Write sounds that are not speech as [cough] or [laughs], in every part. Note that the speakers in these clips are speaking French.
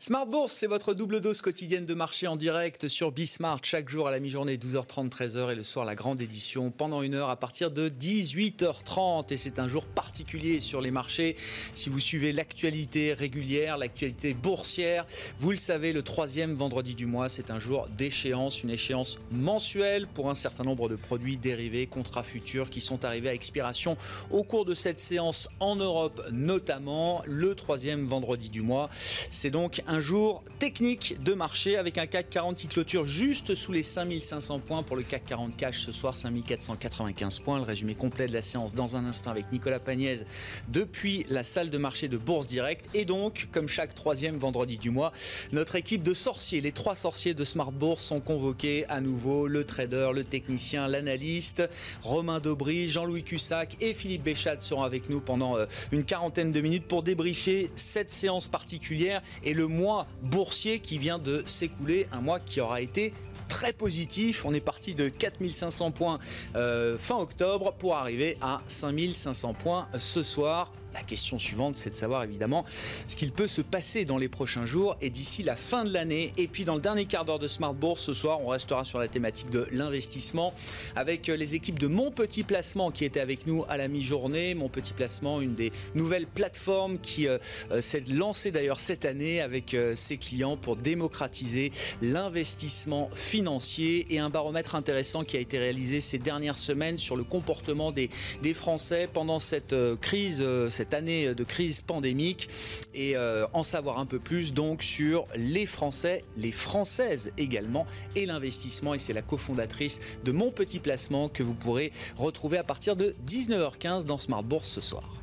Smart Bourse, c'est votre double dose quotidienne de marché en direct sur Bismart chaque jour à la mi-journée 12h30 13h et le soir la grande édition pendant une heure à partir de 18h30 et c'est un jour particulier sur les marchés. Si vous suivez l'actualité régulière, l'actualité boursière, vous le savez, le troisième vendredi du mois, c'est un jour d'échéance, une échéance mensuelle pour un certain nombre de produits dérivés, contrats futurs qui sont arrivés à expiration au cours de cette séance en Europe notamment le troisième vendredi du mois. C'est donc un jour technique de marché avec un CAC 40 qui clôture juste sous les 5500 points. Pour le CAC 40 cash ce soir 5495 points. Le résumé complet de la séance dans un instant avec Nicolas Pagnès depuis la salle de marché de Bourse Direct. Et donc comme chaque troisième vendredi du mois notre équipe de sorciers, les trois sorciers de Smart Bourse sont convoqués à nouveau, le trader, le technicien, l'analyste, Romain Daubry, Jean-Louis Cussac et Philippe Béchat seront avec nous pendant euh, une quarantaine de minutes pour débriefer cette séance particulière et le mois boursier qui vient de s'écouler, un mois qui aura été très positif. On est parti de 4500 points euh, fin octobre pour arriver à 5500 points ce soir. La question suivante, c'est de savoir évidemment ce qu'il peut se passer dans les prochains jours et d'ici la fin de l'année. Et puis dans le dernier quart d'heure de Smart Bourse, ce soir, on restera sur la thématique de l'investissement avec les équipes de Mon Petit Placement qui étaient avec nous à la mi-journée. Mon Petit Placement, une des nouvelles plateformes qui euh, euh, s'est lancée d'ailleurs cette année avec euh, ses clients pour démocratiser l'investissement financier et un baromètre intéressant qui a été réalisé ces dernières semaines sur le comportement des, des Français pendant cette crise, cette année de crise pandémique et euh, en savoir un peu plus donc sur les Français, les Françaises également et l'investissement. Et c'est la cofondatrice de Mon Petit Placement que vous pourrez retrouver à partir de 19h15 dans Smart Bourse ce soir.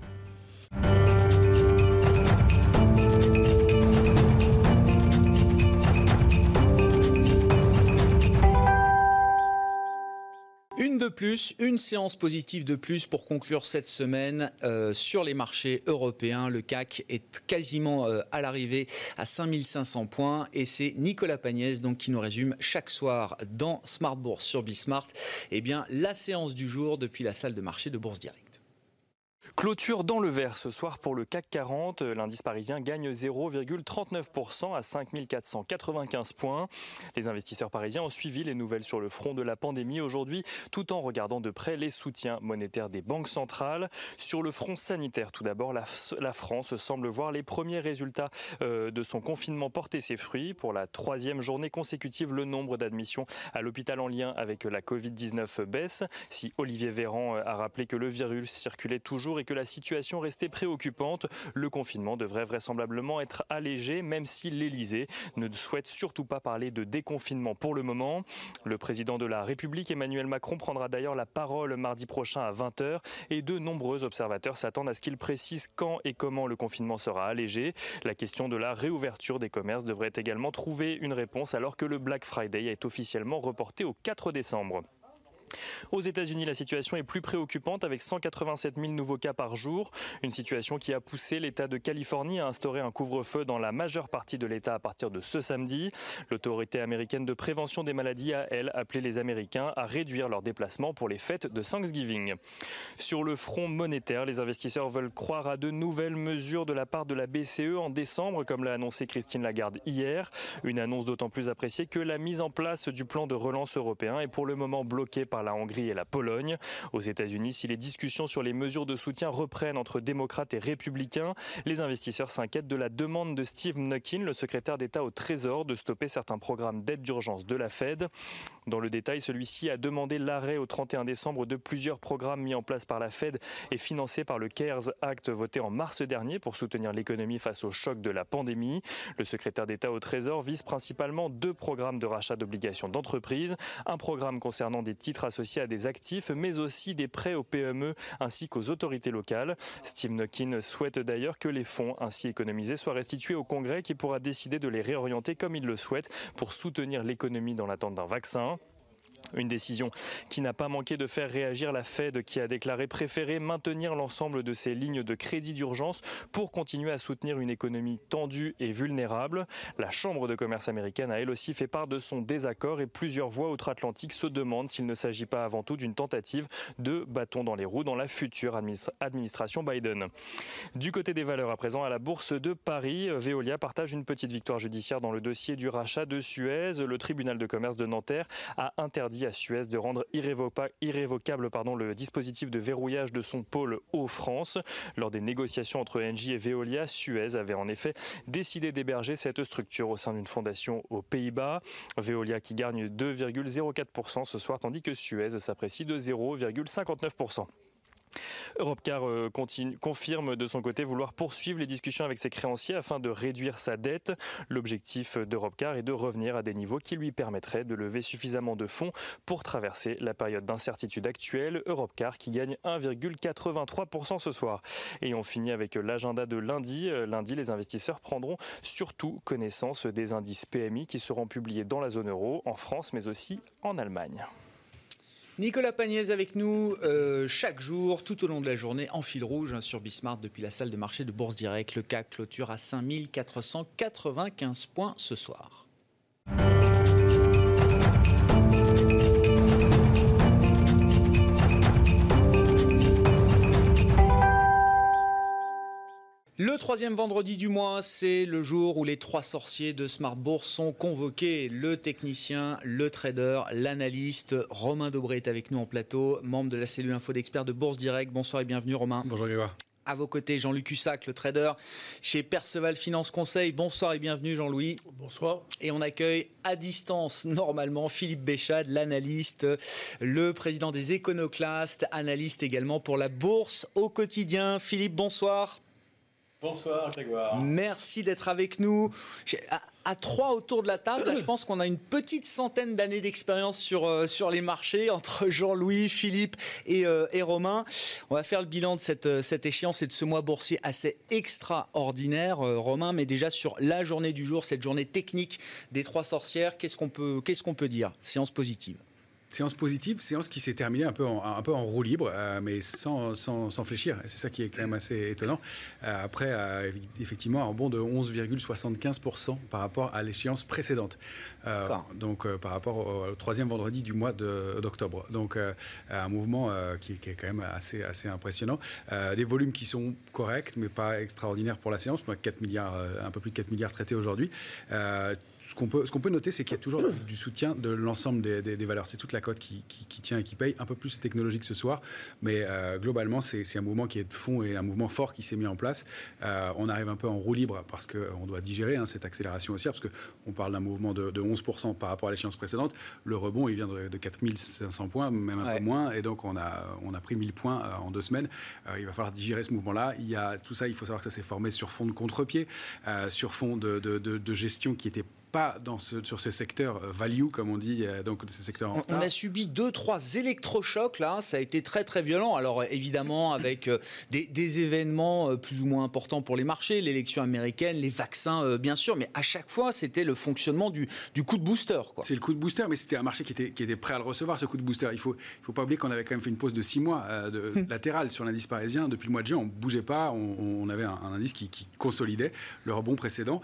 Plus, une séance positive de plus pour conclure cette semaine euh, sur les marchés européens. Le CAC est quasiment euh, à l'arrivée à 5500 points et c'est Nicolas Pagnès donc, qui nous résume chaque soir dans Smart Bourse sur Bismart eh bien, la séance du jour depuis la salle de marché de Bourse Direct. Clôture dans le vert ce soir pour le CAC 40. L'indice parisien gagne 0,39% à 5495 points. Les investisseurs parisiens ont suivi les nouvelles sur le front de la pandémie aujourd'hui, tout en regardant de près les soutiens monétaires des banques centrales. Sur le front sanitaire, tout d'abord, la, France semble voir les premiers résultats euh, de son confinement porter ses fruits. Pour la troisième journée consécutive, le nombre d'admissions à l'hôpital en lien avec la Covid-19 baisse. Si Olivier Véran a rappelé que le virus circulait toujours et que la situation restait préoccupante. Le confinement devrait vraisemblablement être allégé, même si l'Elysée ne souhaite surtout pas parler de déconfinement pour le moment. Le président de la République, Emmanuel Macron, prendra d'ailleurs la parole mardi prochain à 20h et de nombreux observateurs s'attendent à ce qu'il précise quand et comment le confinement sera allégé. La question de la réouverture des commerces devrait également trouver une réponse alors que le Black Friday est officiellement reporté au 4 décembre. Aux États-Unis, la situation est plus préoccupante avec 187 000 nouveaux cas par jour. Une situation qui a poussé l'État de Californie à instaurer un couvre-feu dans la majeure partie de l'État à partir de ce samedi. L'autorité américaine de prévention des maladies a, elle, appelé les Américains à réduire leurs déplacements pour les fêtes de Thanksgiving. Sur le front monétaire, les investisseurs veulent croire à de nouvelles mesures de la part de la BCE en décembre, comme l'a annoncé Christine Lagarde hier. Une annonce d'autant plus appréciée que la mise en place du plan de relance européen est pour le moment bloquée par la Hongrie et la Pologne. Aux États-Unis, si les discussions sur les mesures de soutien reprennent entre démocrates et républicains, les investisseurs s'inquiètent de la demande de Steve Mnuchin, le secrétaire d'État au Trésor, de stopper certains programmes d'aide d'urgence de la Fed. Dans le détail, celui-ci a demandé l'arrêt au 31 décembre de plusieurs programmes mis en place par la Fed et financés par le CARES Act voté en mars dernier pour soutenir l'économie face au choc de la pandémie. Le secrétaire d'État au Trésor vise principalement deux programmes de rachat d'obligations d'entreprise, un programme concernant des titres associés à des actifs, mais aussi des prêts aux PME ainsi qu'aux autorités locales. Steve Nockin souhaite d'ailleurs que les fonds ainsi économisés soient restitués au Congrès qui pourra décider de les réorienter comme il le souhaite pour soutenir l'économie dans l'attente d'un vaccin. Une décision qui n'a pas manqué de faire réagir la Fed qui a déclaré préférer maintenir l'ensemble de ses lignes de crédit d'urgence pour continuer à soutenir une économie tendue et vulnérable. La Chambre de commerce américaine a elle aussi fait part de son désaccord et plusieurs voix outre-Atlantique se demandent s'il ne s'agit pas avant tout d'une tentative de bâton dans les roues dans la future administration Biden. Du côté des valeurs à présent, à la bourse de Paris, Veolia partage une petite victoire judiciaire dans le dossier du rachat de Suez. Le tribunal de commerce de Nanterre a interdit à Suez de rendre irrévocable le dispositif de verrouillage de son pôle Eau-France. Lors des négociations entre Engie et Veolia, Suez avait en effet décidé d'héberger cette structure au sein d'une fondation aux Pays-Bas. Veolia qui gagne 2,04% ce soir, tandis que Suez s'apprécie de 0,59%. Europcar euh, confirme de son côté vouloir poursuivre les discussions avec ses créanciers afin de réduire sa dette. L'objectif d'Europcar est de revenir à des niveaux qui lui permettraient de lever suffisamment de fonds pour traverser la période d'incertitude actuelle. Europcar qui gagne 1,83% ce soir. Et on finit avec l'agenda de lundi. Euh, lundi, les investisseurs prendront surtout connaissance des indices PMI qui seront publiés dans la zone euro, en France mais aussi en Allemagne. Nicolas Pagnès avec nous euh, chaque jour, tout au long de la journée, en fil rouge hein, sur Bismarck depuis la salle de marché de Bourse Direct. Le CAC clôture à 5495 points ce soir. Le troisième vendredi du mois, c'est le jour où les trois sorciers de Smart Bourse sont convoqués. Le technicien, le trader, l'analyste. Romain Dobré est avec nous en plateau, membre de la cellule info d'experts de Bourse Direct. Bonsoir et bienvenue Romain. Bonjour Grégoire. À vos côtés, Jean-Luc Hussac, le trader chez Perceval Finance Conseil. Bonsoir et bienvenue Jean-Louis. Bonsoir. Et on accueille à distance, normalement, Philippe Béchade, l'analyste, le président des Éconoclastes, analyste également pour la bourse au quotidien. Philippe, bonsoir. Bonsoir Grégoire. Merci d'être avec nous. À, trois autour de la table, je pense qu'on a une petite centaine d'années d'expérience sur, euh, sur les marchés entre Jean-Louis, Philippe et, euh, et, Romain. On va faire le bilan de cette, euh, cette échéance et de ce mois boursier assez extraordinaire, Romain, mais déjà sur la journée du jour, cette journée technique des trois sorcières, qu'est-ce qu'on peut, qu'est-ce qu'on peut dire? Séance positive séance positive, séance qui s'est terminée un peu en, un peu en roue libre, euh, mais sans, sans, sans fléchir. C'est ça qui est quand même assez étonnant. Euh, après, euh, effectivement, un bond de 11,75% par rapport à l'échéance précédente. donc, par rapport au, troisième vendredi du mois d'octobre. Donc, un mouvement qui, qui, est quand même assez, assez impressionnant. des volumes qui sont corrects, mais pas extraordinaires pour la séance. 4 milliards, un peu plus de 4 milliards traités aujourd'hui ce qu'on peut, peut, noter, c'est qu'il y a toujours du soutien de l'ensemble des, valeurs. C'est toute la cote qui, tient et qui paye, un peu plus technologique ce soir, mais euh, globalement, c'est un mouvement qui est de fond et un mouvement fort qui s'est mis en place. Euh, on arrive un peu en roue libre parce qu'on doit digérer hein, cette accélération haussière, parce qu'on parle d'un mouvement de, 11% par rapport à l'échéance précédente. Le rebond, il vient de, 4500 points, même un peu moins, et donc on a, on a pris 1000 points euh, en deux semaines. il va falloir digérer ce mouvement-là. Il y a tout ça, il faut savoir que ça s'est formé sur fond de contre-pied, sur fond de, de gestion qui était pas dans ce, sur ces secteurs euh, value, comme on dit, euh, donc ces secteurs on, on, a subi deux, trois électrochocs là, ça a été très très violent. Alors évidemment avec euh, des, événements plus ou moins importants pour les marchés, l'élection américaine, les vaccins bien sûr, mais à chaque fois c'était le fonctionnement du, du coup de booster. C'est le coup de booster, mais c'était un marché qui était, qui était prêt à le recevoir, ce coup de booster. Il faut, il faut pas oublier qu'on avait quand même fait une pause de six mois de, [laughs] hum. latérale sur l'indice parisien. Depuis le mois de juin, on bougeait pas, on, avait un, indice qui, consolidait le rebond précédent,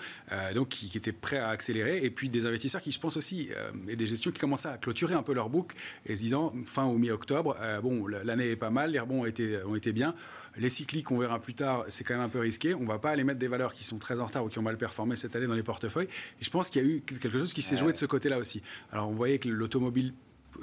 donc qui, qui était prêt à accélérer et puis des investisseurs qui, je pense aussi, euh, et des gestions qui commençaient à clôturer un peu leur book et se disant, fin au mi-octobre, euh, bon, l'année est pas mal, les rebonds ont été, ont été bien. Les cycliques, on verra plus tard, c'est quand même un peu risqué. On va pas aller mettre des valeurs qui sont très en retard ou qui ont mal performé cette année dans les portefeuilles. Et je pense qu'il y a eu quelque chose qui s'est joué de ce côté-là aussi. Alors, on voyait que l'automobile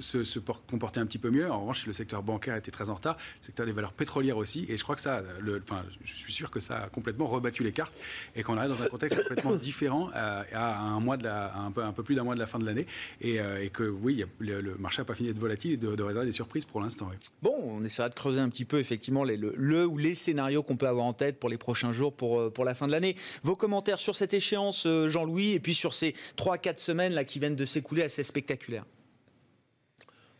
se, se, comporter un petit peu mieux. En revanche, le secteur bancaire était très en retard, le secteur des valeurs pétrolières aussi. Et je crois que ça, le, enfin, je suis sûr que ça a complètement rebattu les cartes et qu'on arrive dans un contexte complètement [coughs] différent euh, à, un mois de la, un peu, un peu plus d'un mois de la fin de l'année. Et, euh, que oui, le, marché n'a pas fini d'être volatile et de, réserver des surprises pour l'instant. Bon, on essaiera de creuser un petit peu effectivement les, le, le, ou les scénarios qu'on peut avoir en tête pour les prochains jours, pour, euh, pour la fin de l'année. Vos commentaires sur cette échéance, Jean-Louis, et puis sur ces 3-4 semaines là, qui viennent de s'écouler assez spectaculaires.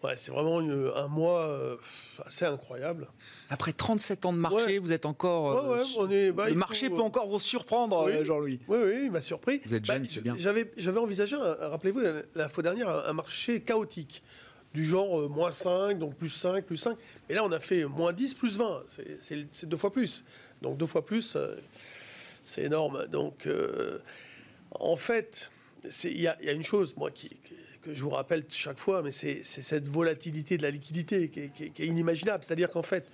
Ouais, c'est vraiment un mois euh, assez incroyable. Après 37 ans de marché, vous êtes encore. Euh, on est, bah, le marché peut encore vous surprendre, euh, Jean-Louis. Oui, oui, il m'a surpris. Vous êtes jeune, bah, c'est bien. J'avais, j'avais envisagé, rappelez-vous, la fois dernière, un marché chaotique du genre euh, moins 5, donc plus 5, plus 5. Et là, on a fait moins 10, plus 20. C'est deux fois plus. Donc deux fois plus, euh, c'est énorme. Donc, euh, en fait, il y, a une chose, moi, qui, que je vous rappelle chaque fois, mais c'est cette volatilité de la liquidité qui est, inimaginable. C'est-à-dire qu'en fait,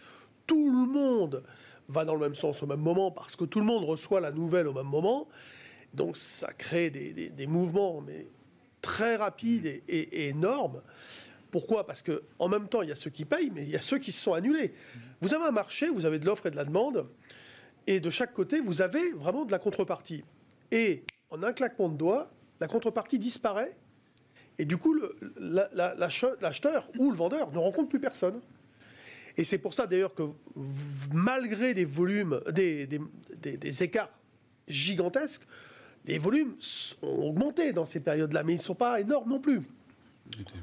tout le monde va dans le même sens au même moment parce que tout le monde reçoit la nouvelle au même moment. Donc ça crée des, mouvements mais très rapides et, énormes. Pourquoi? Parce que en même temps, il y a ceux qui payent, mais il y a ceux qui se sont annulés. Vous avez un marché, vous avez de l'offre et de la demande, et de chaque côté, vous avez vraiment de la contrepartie. Et en un claquement de doigts, la contrepartie disparaît, et du coup, l'acheteur ou le vendeur ne rencontre plus personne. Et c'est pour ça d'ailleurs que malgré des volumes, des, écarts gigantesques, les volumes ont augmenté dans ces périodes-là, mais ils ne sont pas énormes non plus.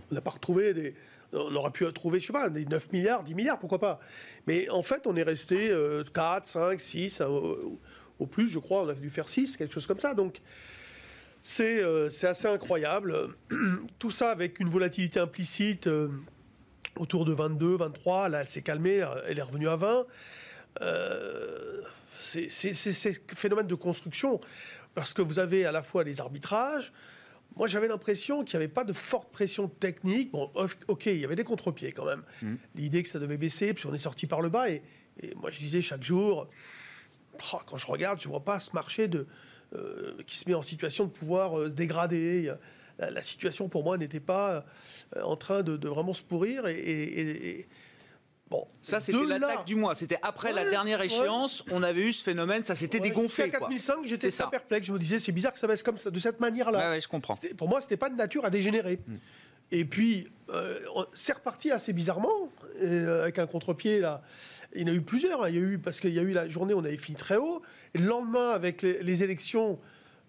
On n'a pas retrouvé des. On aurait pu trouver, je sais pas, des 9 milliards, 10 milliards, pourquoi pas. Mais en fait, on est resté 4, 5, 6, au, plus, je crois, on a dû faire 6, quelque chose comme ça. Donc, c'est assez incroyable. [clears throat] Tout ça avec une volatilité implicite. Euh, autour de 22, 23. Là, elle s'est calmée, elle est revenue à 20. Euh, c'est ces phénomènes de construction, parce que vous avez à la fois les arbitrages. Moi, j'avais l'impression qu'il n'y avait pas de forte pression technique. Bon, ok, il y avait des contre-pieds quand même. Mmh. L'idée que ça devait baisser, puis on est sorti par le bas. Et, moi, je disais chaque jour, oh, quand je regarde, je ne vois pas ce marché de, euh, qui se met en situation de pouvoir euh, se dégrader la, situation pour moi n'était pas euh, en train de, vraiment se pourrir. Et, bon, ça c'était l'attaque du mois. C'était après la dernière échéance, on avait eu ce phénomène, ça s'était dégonflé. À 4005, j'étais perplexe. Je me disais, c'est bizarre que ça baisse comme ça, de cette manière-là. je comprends. Pour moi, c'était pas de nature à dégénérer. Hmm. Et puis, euh, c'est reparti assez bizarrement, euh, avec un contre-pied là. Il y en a eu plusieurs. Hein. Il y a eu, parce qu'il y a eu la journée, on avait fini très haut. Et le lendemain, avec les élections,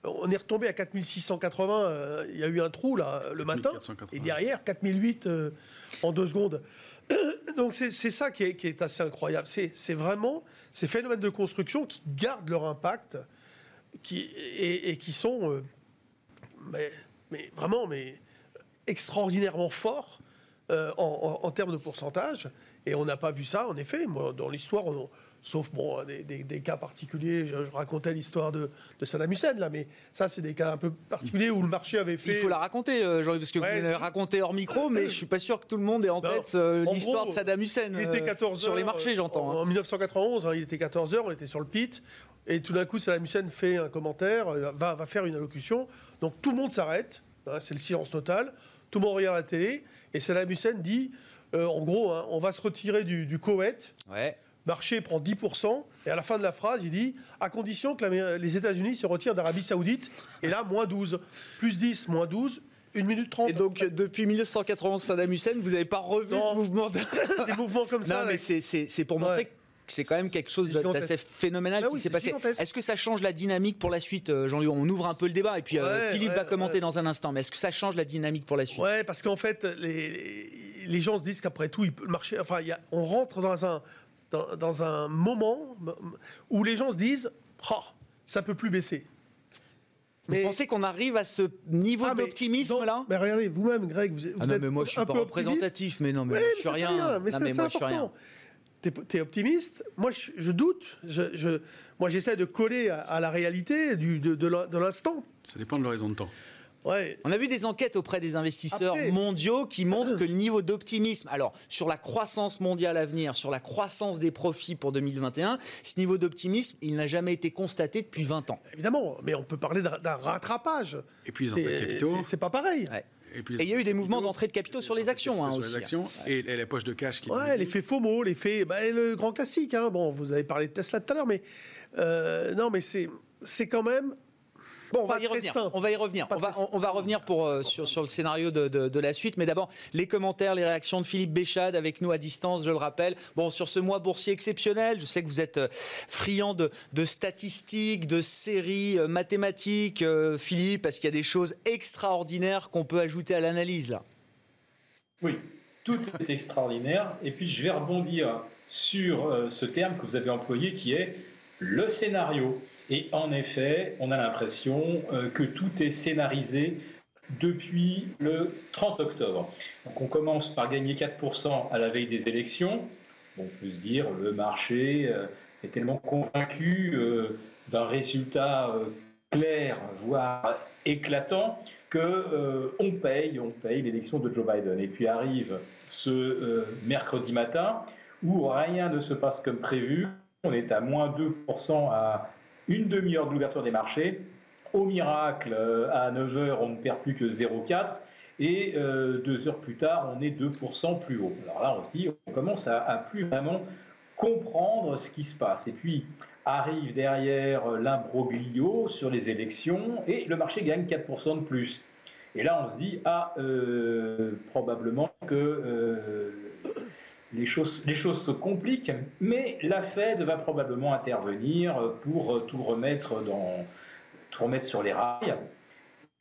on est retombé à 4680. Euh, il y a eu un trou là le matin. Et derrière, 4008 euh, en deux secondes. [coughs] Donc c'est ça qui est, assez incroyable. C'est vraiment ces phénomènes de construction qui gardent leur impact qui, et, qui sont euh, mais, vraiment mais, extraordinairement forts en, termes de pourcentage. Et on n'a pas vu ça, en effet. Moi, dans l'histoire, on, sauf bon, des, cas particuliers. Je, racontais l'histoire de, de, Saddam Hussein, là, mais ça, c'est des cas un peu particuliers où le marché avait fait. Il faut la raconter, euh, Jean, parce que vous l'avez raconté hors micro, mais je suis pas sûr que tout le monde ait en tête euh, l'histoire de Saddam Hussein. Il était 14 euh, sur les marchés, j'entends. En, 1991, hein. hein, il était 14 heures, on était sur le pit. Et tout d'un coup, Saddam Hussein fait un commentaire, va, va faire une allocution. Donc tout le monde s'arrête. Hein, c'est le silence total. Tout le monde regarde la télé. Et Saddam Hussein dit en gros, on va se retirer du, du Koweït. Ouais marché prend 10%, et à la fin de la phrase, il dit à condition que les États-Unis se retirent d'Arabie Saoudite, et là, moins 12. Plus 10, moins 12, 1 minute 30. Et donc, depuis 1991, Saddam Hussein, vous n'avez pas revu le mouvement de... [laughs] Des mouvements comme ça. Non, mais c'est pour montrer que c'est quand même quelque chose d'assez phénoménal ah qui s'est passé. Est-ce que ça change la dynamique pour la suite, euh, Jean-Louis? On ouvre un peu le débat et puis euh, Philippe va commenter dans un instant. Mais est-ce que ça change la dynamique pour la suite? Ouais, parce qu'en fait, les, les, gens se disent qu'après tout, il peut marcher. Enfin, y a, on rentre dans un dans, un moment où les gens se disent oh, ça peut plus baisser. Vous pensez qu'on arrive à ce niveau ah, d'optimisme là? Mais regardez, vous-même, Greg, vous, ah non, mais moi je suis pas représentatif, mais non, mais, je suis rien. Mais c'est moi, important. Tu es, optimiste? Moi, je, doute. Je, moi, j'essaie de coller à, la réalité du, de, de l'instant. Ça dépend de l'horizon de temps. On a vu des enquêtes auprès des investisseurs mondiaux qui montrent [coughs] que le niveau d'optimisme, alors sur la croissance mondiale à venir, sur la croissance des profits pour 2021, ce niveau d'optimisme, il n'a jamais été constaté depuis 20 ans. Évidemment, mais on peut parler d'un rattrapage. Et puis les capitaux. C'est pas pareil. Et, il y a eu des mouvements d'entrée de capitaux sur les actions hein, sur Les actions et, les poches de cash. Qui ouais, l'effet FOMO, l'effet. Bah, le grand classique. Hein. Bon, vous avez parlé de Tesla tout à l'heure, mais. Euh, non, mais c'est quand même Bon, on va, y revenir. on va y revenir. On va, on, va, revenir pour, euh, sur, sur, le scénario de, de, la suite. Mais d'abord, les commentaires, les réactions de Philippe Béchade avec nous à distance, je le rappelle. Bon, sur ce mois boursier exceptionnel, je sais que vous êtes euh, friand de, de statistiques, de séries euh, mathématiques, Philippe, parce qu'il y a des choses extraordinaires qu'on peut ajouter à l'analyse là? Oui, tout est extraordinaire. Et puis, je vais rebondir sur ce terme que vous avez employé qui est le scénario. Et en effet, on a l'impression euh, que tout est scénarisé depuis le 30 octobre. Donc on commence par gagner 4% à la veille des élections. on peut se dire le marché euh, est tellement convaincu euh, d'un résultat euh, clair, voire éclatant, que on paye, on paye l'élection de Joe Biden. Et puis arrive ce mercredi matin où rien ne se passe comme prévu. On est à moins 2% à une demi-heure de l'ouverture des marchés. Au miracle, euh, à 9h, on ne perd plus que 0,4 et euh, deux heures plus tard, on est 2% plus haut. Alors là, on se dit, on commence à, plus vraiment comprendre ce qui se passe. Et puis arrive derrière l'imbroglio sur les élections et le marché gagne 4% de plus. Et là, on se dit, ah, euh, probablement que les choses, se compliquent, mais la Fed va probablement intervenir pour tout remettre dans, tout remettre sur les rails.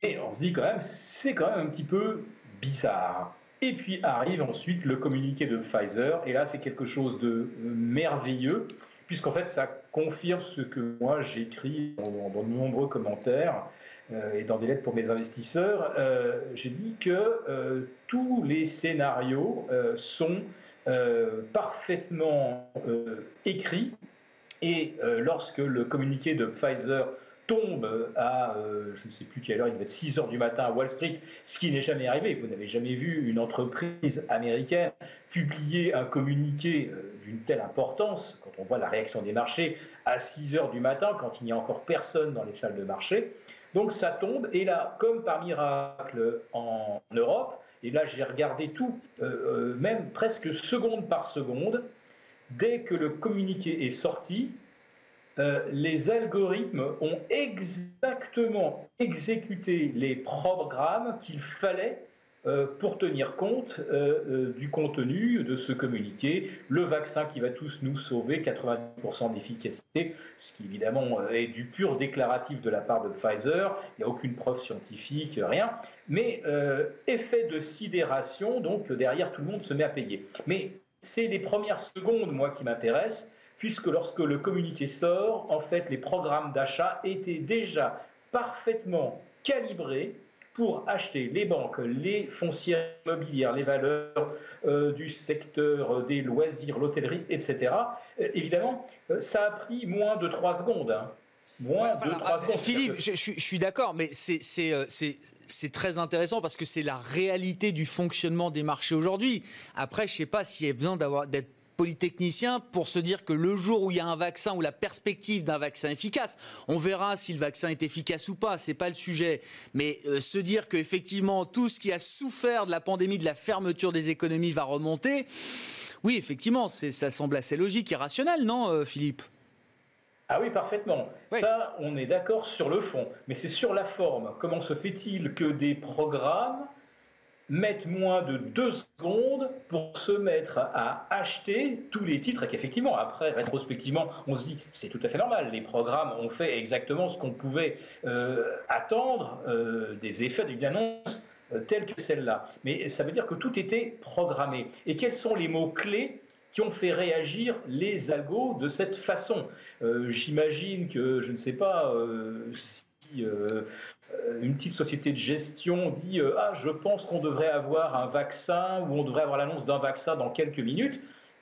Et on se dit quand même, c'est quand même un petit peu bizarre. Et puis arrive ensuite le communiqué de Pfizer, et là c'est quelque chose de merveilleux, puisqu'en fait ça confirme ce que moi j'écris dans, dans, de nombreux commentaires euh, et dans des lettres pour mes investisseurs. Euh, J'ai dit que euh, tous les scénarios euh, sont euh, parfaitement écrits, et lorsque le communiqué de Pfizer tombe à, euh, je ne sais plus quelle heure, il devait être 6 heures du matin à Wall Street, ce qui n'est jamais arrivé. Vous n'avez jamais vu une entreprise américaine publier un communiqué euh, d'une telle importance, quand on voit la réaction des marchés, à 6 heures du matin, quand il n'y a encore personne dans les salles de marché. Donc ça tombe, et là, comme par miracle en Europe, et là j'ai regardé tout, euh, même presque seconde par seconde, dès que le communiqué est sorti, euh, les algorithmes ont exactement exécuté les programmes qu'il fallait euh, pour tenir compte euh, du contenu de ce communiqué. Le vaccin qui va tous nous sauver, 90% d'efficacité, ce qui évidemment est du pur déclaratif de la part de Pfizer, il n'y a aucune preuve scientifique, rien, mais effet de sidération, donc derrière tout le monde se met à payer. Mais c'est les premières secondes, moi, qui m'intéressent puisque lorsque le communiqué sort, en fait, les programmes d'achat étaient déjà parfaitement calibrés pour acheter les banques, les foncières immobilières, les valeurs euh, du secteur des loisirs, l'hôtellerie, etc. Euh, évidemment, euh, ça a pris moins de trois secondes. Hein. Moins de 3 secondes. Philippe, je, je, suis d'accord, mais c'est très intéressant parce que c'est la réalité du fonctionnement des marchés aujourd'hui. Après, je ne sais pas s'il y a besoin d'être polytechnicien pour se dire que le jour où il y a un vaccin ou la perspective d'un vaccin efficace, on verra si le vaccin est efficace ou pas, c'est pas le sujet. Mais euh, se dire qu'effectivement tout ce qui a souffert de la pandémie, de la fermeture des économies va remonter, oui, effectivement, ça semble assez logique et rationnel, non, euh, Philippe? Ah oui, parfaitement. Ça, on est d'accord sur le fond. Mais c'est sur la forme. Comment se fait-il que des programmes mettent moins de deux secondes pour se mettre à acheter tous les titres et qu'effectivement, après, rétrospectivement, on se dit c'est tout à fait normal. Les programmes ont fait exactement ce qu'on pouvait euh, attendre euh, des effets d'une annonce euh, telle que celle-là. Mais ça veut dire que tout était programmé. Et quels sont les mots-clés qui ont fait réagir les algos de cette façon? J'imagine que, je ne sais pas si une petite société de gestion dit euh, Ah, je pense qu'on devrait avoir un vaccin ou on devrait avoir l'annonce d'un vaccin dans quelques minutes,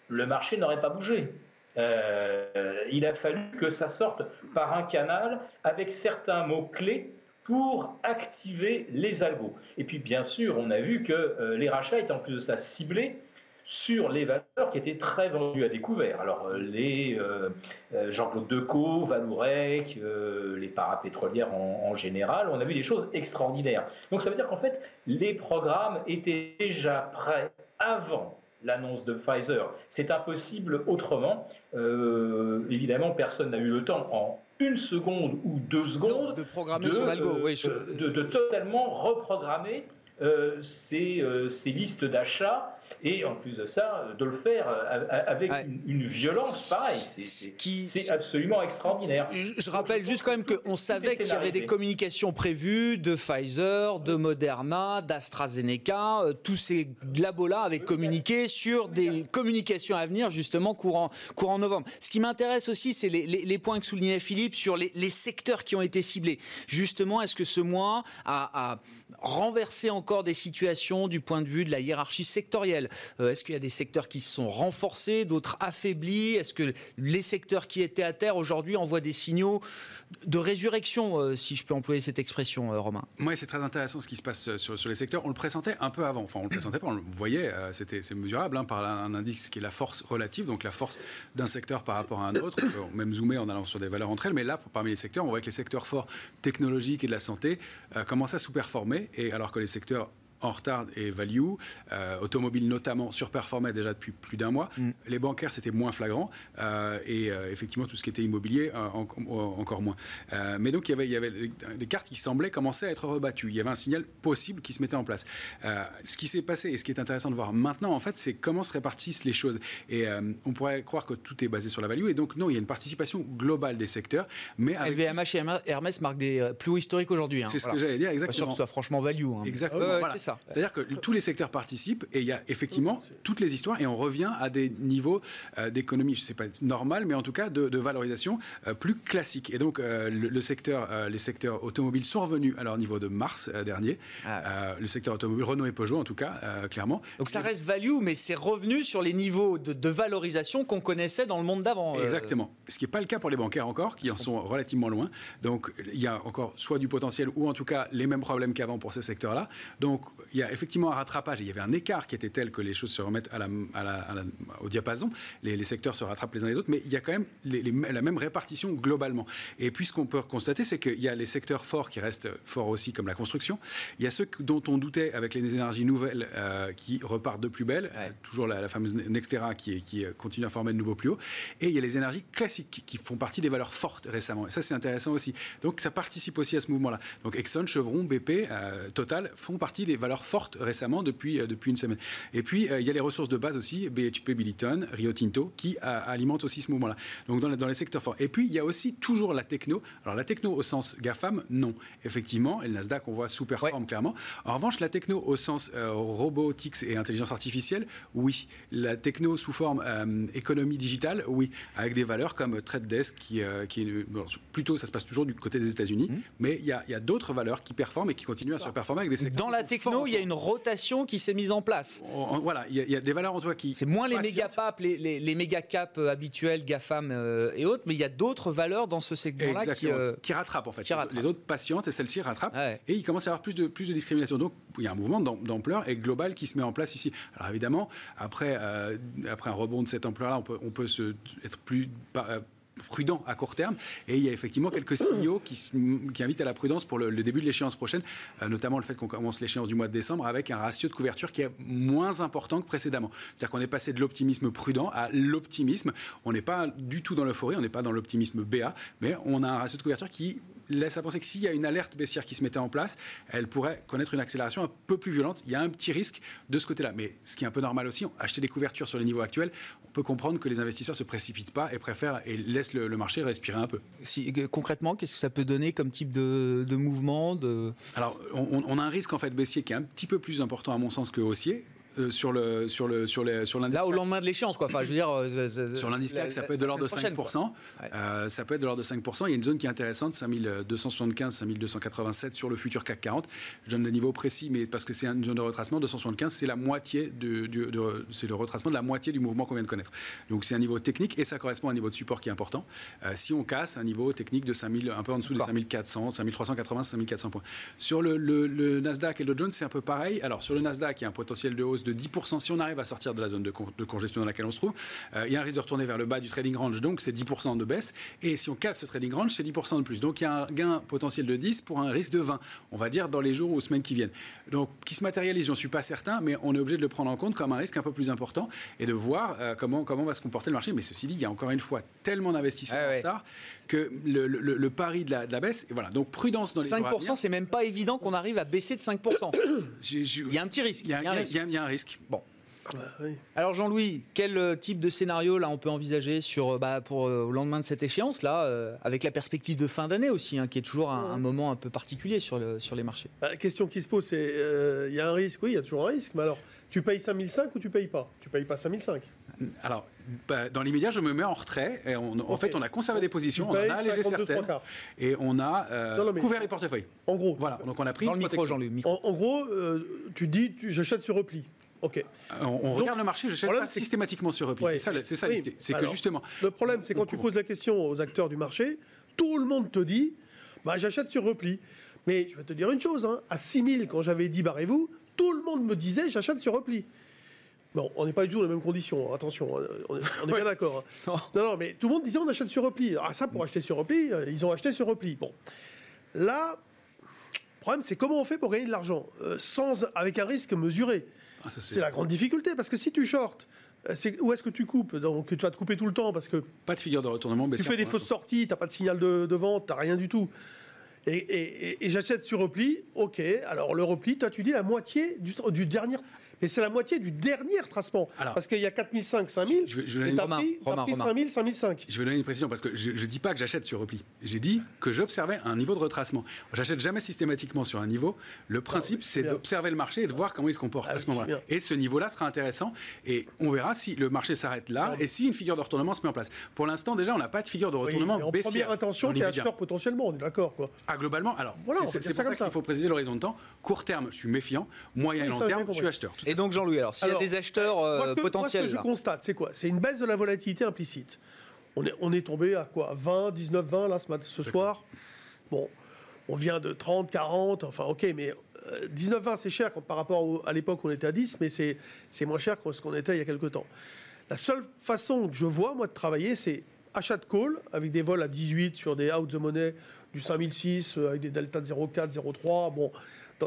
le marché n'aurait pas bougé. Euh, il a fallu que ça sorte par un canal avec certains mots-clés pour activer les algos. Et puis, bien sûr, on a vu que les rachats étaient en plus de ça ciblés sur les valeurs qui étaient très vendues à découvert. Alors euh, les euh, euh, Jean-Claude Decaux, Valourec, les parapétrolières en, en, général, on a vu des choses extraordinaires. Donc ça veut dire qu'en fait, les programmes étaient déjà prêts avant l'annonce de Pfizer. C'est impossible autrement. évidemment, personne n'a eu le temps en une seconde ou deux secondes de programmer de, son algo, oui, de, de, totalement reprogrammer ces, ces listes d'achat Et en plus de ça, de le faire avec une, violence pareille, c'est absolument extraordinaire. Je, rappelle juste quand même qu'on savait qu'il y avait des communications prévues de Pfizer, de Moderna, d'AstraZeneca. Euh, tous ces labos-là avaient communiqué sur des communications à venir justement courant, courant novembre. Ce qui m'intéresse aussi, c'est les, points que soulignait Philippe sur les, secteurs qui ont été ciblés. Justement, est-ce que ce mois a, a renversé encore des situations du point de vue de la hiérarchie sectorielle euh, Est-ce qu'il y a des secteurs qui se sont renforcés, d'autres affaiblis? Est-ce que les secteurs qui étaient à terre aujourd'hui envoient des signaux de résurrection, euh, si je peux employer cette expression, euh, Romain? Oui, c'est très intéressant ce qui se passe sur, les secteurs. On le présentait un peu avant. Enfin, on le présentait pas, on le voyait, c'était, c'est mesurable hein, par un indice qui est la force relative, donc la force d'un secteur par rapport à un autre. On peut même zoomer en allant sur des valeurs entre elles, mais là, parmi les secteurs, on voit que les secteurs forts technologiques et de la santé commencent à sous-performer, et alors que les secteurs en retard et value. Euh, automobile notamment surperformait déjà depuis plus d'un mois. Mm. Les bancaires, c'était moins flagrant. Euh, et euh, effectivement, tout ce qui était immobilier, encore moins. mais donc, il y, avait, il y avait des cartes qui semblaient commencer à être rebattues. Il y avait un signal possible qui se mettait en place. ce qui s'est passé et ce qui est intéressant de voir maintenant, en fait, c'est comment se répartissent les choses. Et on pourrait croire que tout est basé sur la value. Et donc, non, il y a une participation globale des secteurs. Mais LVMH et Hermès marquent des plus hauts historiques aujourd'hui. Hein. c'est ce que j'allais dire, exactement. Pas sûr que ce soit franchement value. Hein. Exactement. c'est ça. C'est-à-dire que tous les secteurs participent et il y a effectivement toutes les histoires et on revient à des niveaux euh, d'économie, je ne sais pas normal, mais en tout cas de, valorisation euh, plus classique. Et donc euh, le, secteur, les secteurs automobiles sont revenus à leur niveau de mars dernier. Ah. le secteur automobile, Renault et Peugeot en tout cas, clairement. Donc ça reste value, mais c'est revenu sur les niveaux de, valorisation qu'on connaissait dans le monde d'avant. Exactement. Ce qui n'est pas le cas pour les bancaires encore, qui en sont relativement loin. Donc il y a encore soit du potentiel ou en tout cas les mêmes problèmes qu'avant pour ces secteurs-là. Donc il y a effectivement un rattrapage. il y avait un écart qui était tel que les choses se remettent à la, au diapason. Les, secteurs se rattrapent les uns les autres, mais il y a quand même la même répartition globalement. Et puis ce qu'on peut constater, c'est qu'il y a les secteurs forts qui restent forts aussi, comme la construction. Il y a ceux dont on doutait avec les énergies nouvelles euh, qui repartent de plus belle. toujours la, fameuse Nextera qui, qui continue à former de nouveaux plus hauts. Et il y a les énergies classiques qui font partie des valeurs fortes récemment. Et ça, c'est intéressant aussi. Donc ça participe aussi à ce mouvement-là. Donc Exxon, Chevron, BP, euh, Total font partie des valeurs forte récemment depuis, euh, depuis une semaine. Et puis, euh, il y a les ressources de base aussi, BHP Billiton, Rio Tinto, qui alimentent aussi ce mouvement-là. Donc, dans, dans, les secteurs forts. Et puis, il y a aussi toujours la techno. Alors, la techno au sens GAFAM, non. Effectivement, et le Nasdaq, on voit sous-performe clairement. En revanche, la techno au sens euh, robotics et intelligence artificielle, oui. La techno sous forme économie digitale, oui. Avec des valeurs comme Trade Desk, qui, qui est, plutôt, ça se passe toujours du côté des États-Unis, mmh. mais il y a, a d'autres valeurs qui performent et qui continuent à se performer avec des secteurs. Dans la techno, il y a une rotation qui s'est mise en place. Voilà, il y, a des valeurs en toi qui. C'est moins les méga les, les, les méga caps euh, habituels, GAFAM euh, et autres, mais il y a d'autres valeurs dans ce segment-là qui, euh, qui rattrapent en fait. Les autres patientes et celles-ci rattrapent. Et il commence à y avoir plus de, plus de discrimination. Donc il y a un mouvement d'ampleur et global qui se met en place ici. Alors évidemment, après, après un rebond de cette ampleur-là, on peut, on peut se, être plus prudent à court terme. Et il y a effectivement quelques signaux qui, qui invitent à la prudence pour le, début de l'échéance prochaine, euh, notamment le fait qu'on commence l'échéance du mois de décembre avec un ratio de couverture qui est moins important que précédemment. C'est-à-dire qu'on est passé de l'optimisme prudent à l'optimisme. On n'est pas du tout dans l'euphorie, on n'est pas dans l'optimisme BA, mais on a un ratio de couverture qui laisse à penser que s'il y a une alerte baissière qui se mettait en place, elle pourrait connaître une accélération un peu plus violente. Il y a un petit risque de ce côté-là. Mais ce qui est un peu normal aussi, acheter des couvertures sur les niveaux actuels, on peut comprendre que les investisseurs ne se précipitent pas et préfèrent et laissent le, marché respirer un peu. Si, euh, concrètement, qu'est-ce que ça peut donner comme type de, mouvement de... Alors, on, on, a un risque en fait baissier qui est un petit peu plus important à mon sens que haussier. Euh, sur le sur le sur les sur l'indice. Là au lendemain de l'échéance quoi. Enfin je veux dire euh, sur l'indice CAC ça peut être de l'ordre de 5 euh, ça peut être de l'ordre de 5 Il y a une zone qui est intéressante 5275 5287 sur le futur CAC 40. Je donne des niveaux précis mais parce que c'est une zone de retracement 275 c'est la moitié de, c'est le retracement de la moitié du mouvement qu'on vient de connaître. Donc c'est un niveau technique et ça correspond à un niveau de support qui est important. si on casse un niveau technique de 5000 un peu en dessous de 5400 5380 5400 points. Sur le, le Nasdaq et le Dow Jones c'est un peu pareil. Alors sur le Nasdaq il y a un potentiel de hausse de 10% si on arrive à sortir de la zone de, congestion dans laquelle on se trouve. Euh, il y a un risque de retourner vers le bas du trading range, donc c'est 10% de baisse. Et si on casse ce trading range, c'est 10% de plus. Donc il y a un gain potentiel de 10 pour un risque de 20, on va dire dans les jours ou semaines qui viennent. Donc qui se matérialise, j'en suis pas certain, mais on est obligé de le prendre en compte comme un risque un peu plus important et de voir euh, comment, comment va se comporter le marché. Mais ceci dit, il y a encore une fois tellement d'investisseurs en retard que le, pari de la, baisse, et voilà, donc prudence dans les 5%, c'est même pas évident qu'on arrive à baisser de 5%. [coughs] il y a un petit risque. Il y a, un risque. Bon. Bah Alors Jean-Louis, quel euh, type de scénario là on peut envisager sur, euh, bah, pour, euh, au lendemain de cette échéance là, avec la perspective de fin d'année aussi, hein, qui est toujours un, moment un peu particulier sur, le, sur les marchés? Bah, La question qui se pose, c'est il y a un risque, oui, il y a toujours un risque, mais alors tu payes 5005 ou tu payes pas? Tu payes pas 5005 alors, dans l'immédiat, je me mets en retrait. Et en fait, on a conservé des positions, on a allégé certaines, et on a couvert les portefeuilles. En gros, voilà. Donc on a pris dans le micro, Jean-Louis. En, en, gros, tu dis, j'achète sur repli. Ok. Euh, on, regarde le marché, je cherche pas systématiquement sur repli. c'est ça, l'idée. C'est que justement. Le problème, c'est quand tu poses la question aux acteurs du marché, tout le monde te dit, bah, j'achète sur repli. Mais je vais te dire une chose, hein, à 6000, quand j'avais dit barrez-vous, tout le monde me disait j'achète sur repli. Bon, on n'est pas du tout dans les mêmes conditions, hein, attention, hein, on est, bien d'accord. Non. non. mais tout le monde disait on achète sur repli. Ah, ça, pour acheter sur repli, euh, ils ont acheté sur repli. Bon, là, le problème, c'est comment on fait pour gagner de l'argent euh, sans avec un risque mesuré. Ah, c'est la grande difficulté, parce que si tu shortes, euh, où est-ce que tu coupes Donc tu vas te couper tout le temps parce que pas de figure de retournement. Tu fais des fausses sorties, t'as pas de signal de, de vente, t'as rien du tout. Et, j'achète sur repli. Ok. Alors le repli, toi tu dis la moitié du, du dernier mais c'est la moitié du dernier tracement. parce qu'il y a 4005, 5000, je, je, vais donner pris, 5000, 5005. Je vais donner une précision parce que je ne dis pas que j'achète sur repli. J'ai dit que j'observais un niveau de retracement. J'achète jamais systématiquement sur un niveau. Le principe, c'est d'observer le marché et de voir comment il se comporte ah à ce moment-là. Et ce niveau-là sera intéressant. Et on verra si le marché s'arrête là et si une figure de retournement se met en place. Pour l'instant, déjà, on n'a pas de figure de retournement oui, en Première intention, qui est acheteur potentiellement, on est d'accord. Ah, globalement, alors, c'est pour ça, qu'il faut préciser l'horizon de temps. Court terme, je suis méfiant. Moyen et long terme, je suis acheteur. Et donc, Jean-Louis, alors s'il y a des acheteurs euh, potentiels. Moi, ce que je constate, c'est quoi? C'est une baisse de la volatilité implicite. On est, on est tombé à quoi? 20, 19, 20 là ce, ce soir? Bon, on vient de 30, 40, enfin ok, mais 19, euh, 20 c'est cher par rapport à l'époque où on était à 10, mais c'est moins cher que ce qu'on était il y a quelques temps. La seule façon que je vois, moi, de travailler, c'est achat de call avec des vols à 18 sur des out the money du 5006 euh, avec des delta de 0,4, 0,3. Bon,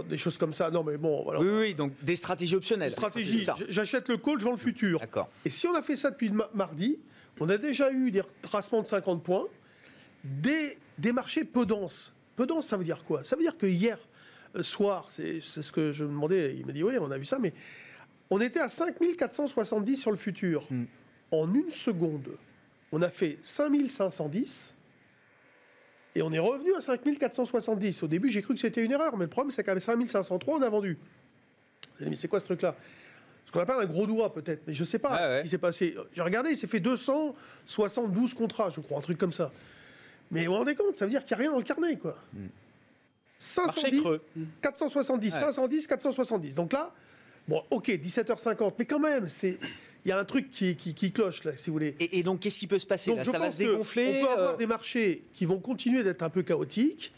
des choses comme ça. Non, mais bon. Oui, oui, donc des stratégies optionnelles. Stratégie. J'achète le call, je vends le futur. D'accord. Et si on a fait ça depuis mardi, on a déjà eu des retracements de 50 points, des, des marchés peu denses. Peu denses, ça veut dire quoi? Ça veut dire que hier euh, soir, c'est ce que je me demandais, il m'a dit oui, on a vu ça, mais on était à 5470 sur le futur. Hmm. En une seconde, on a fait 5510 et on est revenu à 5470. Au début, j'ai cru que c'était une erreur, mais le problème, c'est qu'à 5503, on a vendu. Vous allez mais c'est quoi ce truc-là? Ce qu'on appelle un gros doigt, peut-être, mais je ne sais pas ce qui s'est passé. J'ai regardé, il s'est fait 272 contrats, je crois, un truc comme ça. Mais vous vous rendez compte, ça veut dire qu'il n'y a rien dans le carnet, quoi. 510, 470, 510, 470. Donc là, bon, ok, 17h50, mais quand même, c'est il y a un truc qui, qui, cloche, là, si vous voulez. Et, donc, qu'est-ce qui peut se passer là? Ça va se dégonfler On peut avoir euh des marchés qui vont continuer d'être un peu chaotiques.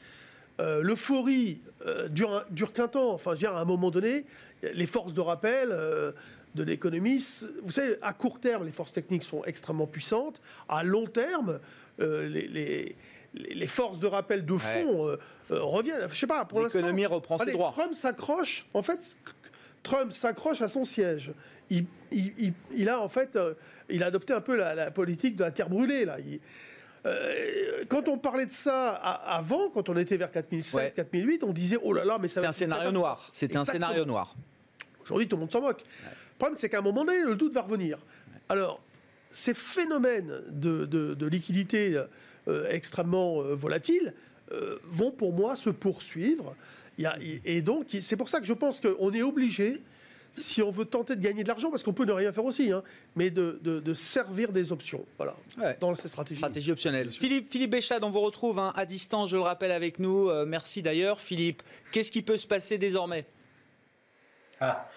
Euh, L'euphorie euh, dure, dure qu'un temps. Enfin, je veux dire, à un moment donné, les forces de rappel euh, de l'économie, vous savez, à court terme, les forces techniques sont extrêmement puissantes. À long terme, les, les, les, forces de rappel de fond reviennent. Je sais pas, pour l'instant. L'économie reprend ses droits. Trump s'accroche. En fait, Trump s'accroche à son siège il, a en fait, euh, il a adopté un peu la, politique de la terre brûlée là. Euh, quand on parlait de ça avant, quand on était vers 4007, 4008, on disait oh là là, mais ça. C'était un scénario noir. C'était un scénario noir. Aujourd'hui, tout le monde s'en moque. Le problème, c'est qu'à un moment donné, le doute va revenir. Alors, ces phénomènes de, liquidité euh, extrêmement volatiles vont pour moi se poursuivre. Et donc, c'est pour ça que je pense qu'on est obligé si on veut tenter de gagner de l'argent, parce qu'on peut ne rien faire aussi, hein, mais de, servir des options, voilà, dans ces stratégies. Stratégie optionnelle. Philippe, Philippe Béchade, on vous retrouve hein, à distance, je le rappelle avec nous. Euh, merci d'ailleurs, Philippe. Qu'est-ce qui peut se passer désormais? Ah.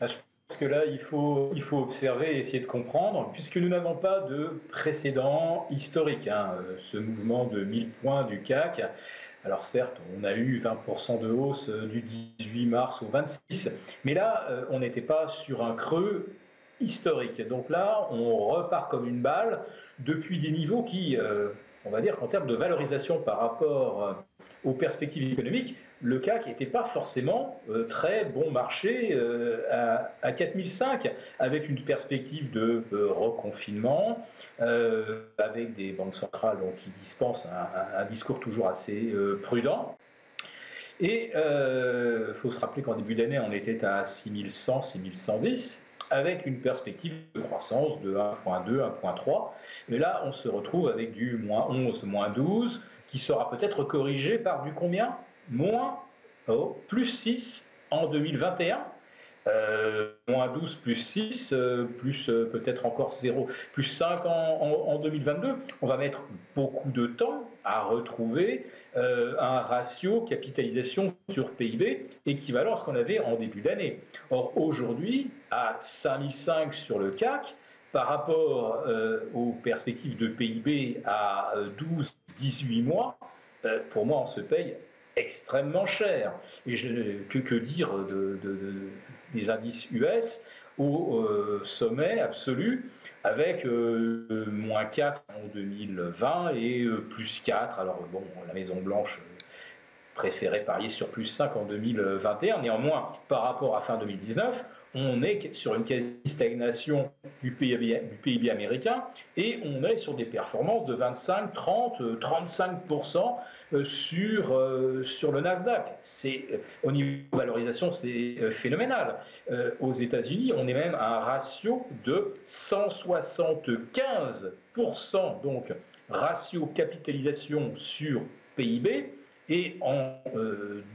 ah. je pense que là, il faut, il faut observer et essayer de comprendre, puisque nous n'avons pas de précédent historique. Hein, euh, ce mouvement de 1000 points du CAC, alors certes, on a eu 20% de hausse euh, du 18 mars au 26, mais là, euh, on n'était pas sur un creux historique. Donc là, on repart comme une balle depuis des niveaux qui, euh, on va dire qu'en termes de valorisation par rapport aux perspectives économiques, le CAC n'était pas forcément euh, très bon marché euh, à, à, 4005, avec une perspective de euh, reconfinement, avec des banques centrales qui dispensent un, discours toujours assez prudent. Et il faut se rappeler qu'en début d'année, on était à 6100, 6110. avec une perspective de croissance de 1.2, 1.3. Mais là, on se retrouve avec du moins 11, moins 12, qui sera peut-être corrigé par du combien? Moins oh, plus 6 en 2021 euh, moins 12 plus 6, euh, plus euh, peut-être encore 0, plus 5 en, 2022. On va mettre beaucoup de temps à retrouver un ratio capitalisation sur PIB équivalent à ce qu'on avait en début d'année. Or, aujourd'hui, à 5005 sur le CAC, par rapport aux perspectives de PIB à 12-18 mois, pour moi, on se paye extrêmement cher. Et je, que, que dire de, des indices US au euh, sommet absolu avec euh, moins 4 en 2020 et euh, plus 4. Alors bon, la Maison Blanche préférait parier sur plus 5 en 2021. Néanmoins, par rapport à fin 2019, on est sur une quasi-stagnation du PIB, américain et on est sur des performances de 25, 30, 35% sur, euh, sur le Nasdaq. C'est, euh, au niveau de valorisation, c'est euh, phénoménal. aux États-Unis, on est même à un ratio de 175%, donc ratio capitalisation sur PIB. Et en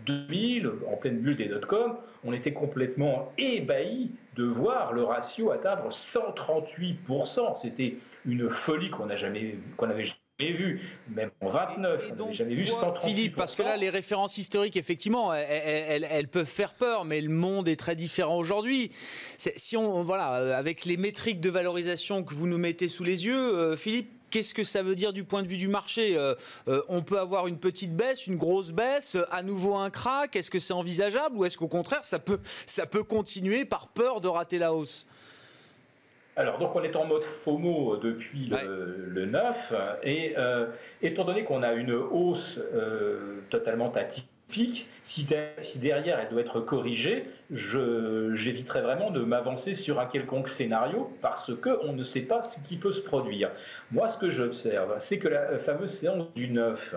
2000, en pleine bulle des dot-com, on était complètement ébahi de voir le ratio atteindre 138%. C'était une folie qu'on n'a jamais, qu'on n'avait vu, même en 29, on n'avait jamais vu 138%. Philippe, parce que là, les références historiques, effectivement, elles, peuvent faire peur, mais le monde est très différent aujourd'hui. Si on, voilà, avec les métriques de valorisation que vous nous mettez sous les yeux, euh, Philippe, Qu'est-ce que ça veut dire du point de vue du marché euh, euh, On peut avoir une petite baisse, une grosse baisse, à nouveau un crack Est-ce que c'est envisageable ou est-ce qu'au contraire, ça peut, ça peut continuer par peur de rater la hausse? Alors, donc, on est en mode FOMO depuis le, 9, et euh, étant donné qu'on a une hausse totalement atypique, si, si, derrière elle doit être corrigée, j'éviterai vraiment de m'avancer sur un quelconque scénario parce qu'on ne sait pas ce qui peut se produire. Moi, ce que j'observe, c'est que la fameuse séance du 9,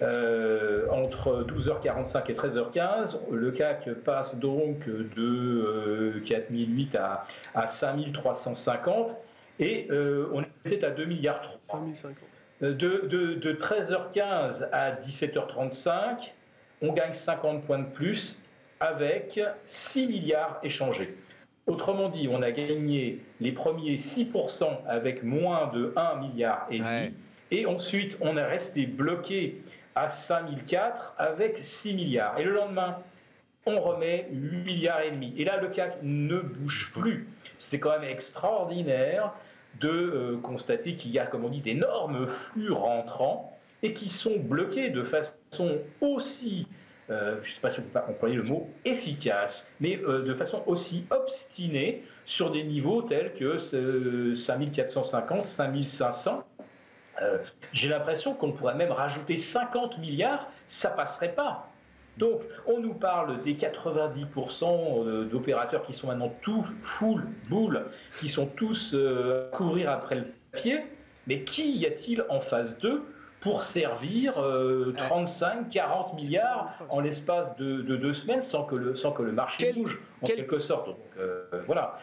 euh, entre 12h45 et 13h15, le CAC passe donc de 4008 euh, à, à 5350 et euh, on était à 2 milliards 3. De, de, de 13h15 à 17h35, on gagne 50 points de plus avec 6 milliards échangés. Autrement dit, on a gagné les premiers 6% avec moins de 1 milliard et demi. Et ensuite, on est resté bloqué à 5004 avec 6 milliards. Et le lendemain, on remet 8 milliards et demi. Et là, le CAC ne bouge plus. C'est quand même extraordinaire de euh, constater qu'il y a, comme on dit, d'énormes flux rentrants et qui sont bloqués de façon aussi, euh, je ne sais pas si on peut employer le mot efficace, mais euh, de façon aussi obstinée sur des niveaux tels que 5450, 5500 euh, j'ai l'impression qu'on pourrait même rajouter 50 milliards, ça passerait pas. Donc, on nous parle des 90% euh, d'opérateurs qui sont maintenant tout full boule, qui sont tous à courir après le papier. Mais qui y a-t-il en phase 2 pour servir 35, 40 milliards en l'espace de, deux semaines sans que le, sans que le marché bouge, en quelque sorte. Donc, voilà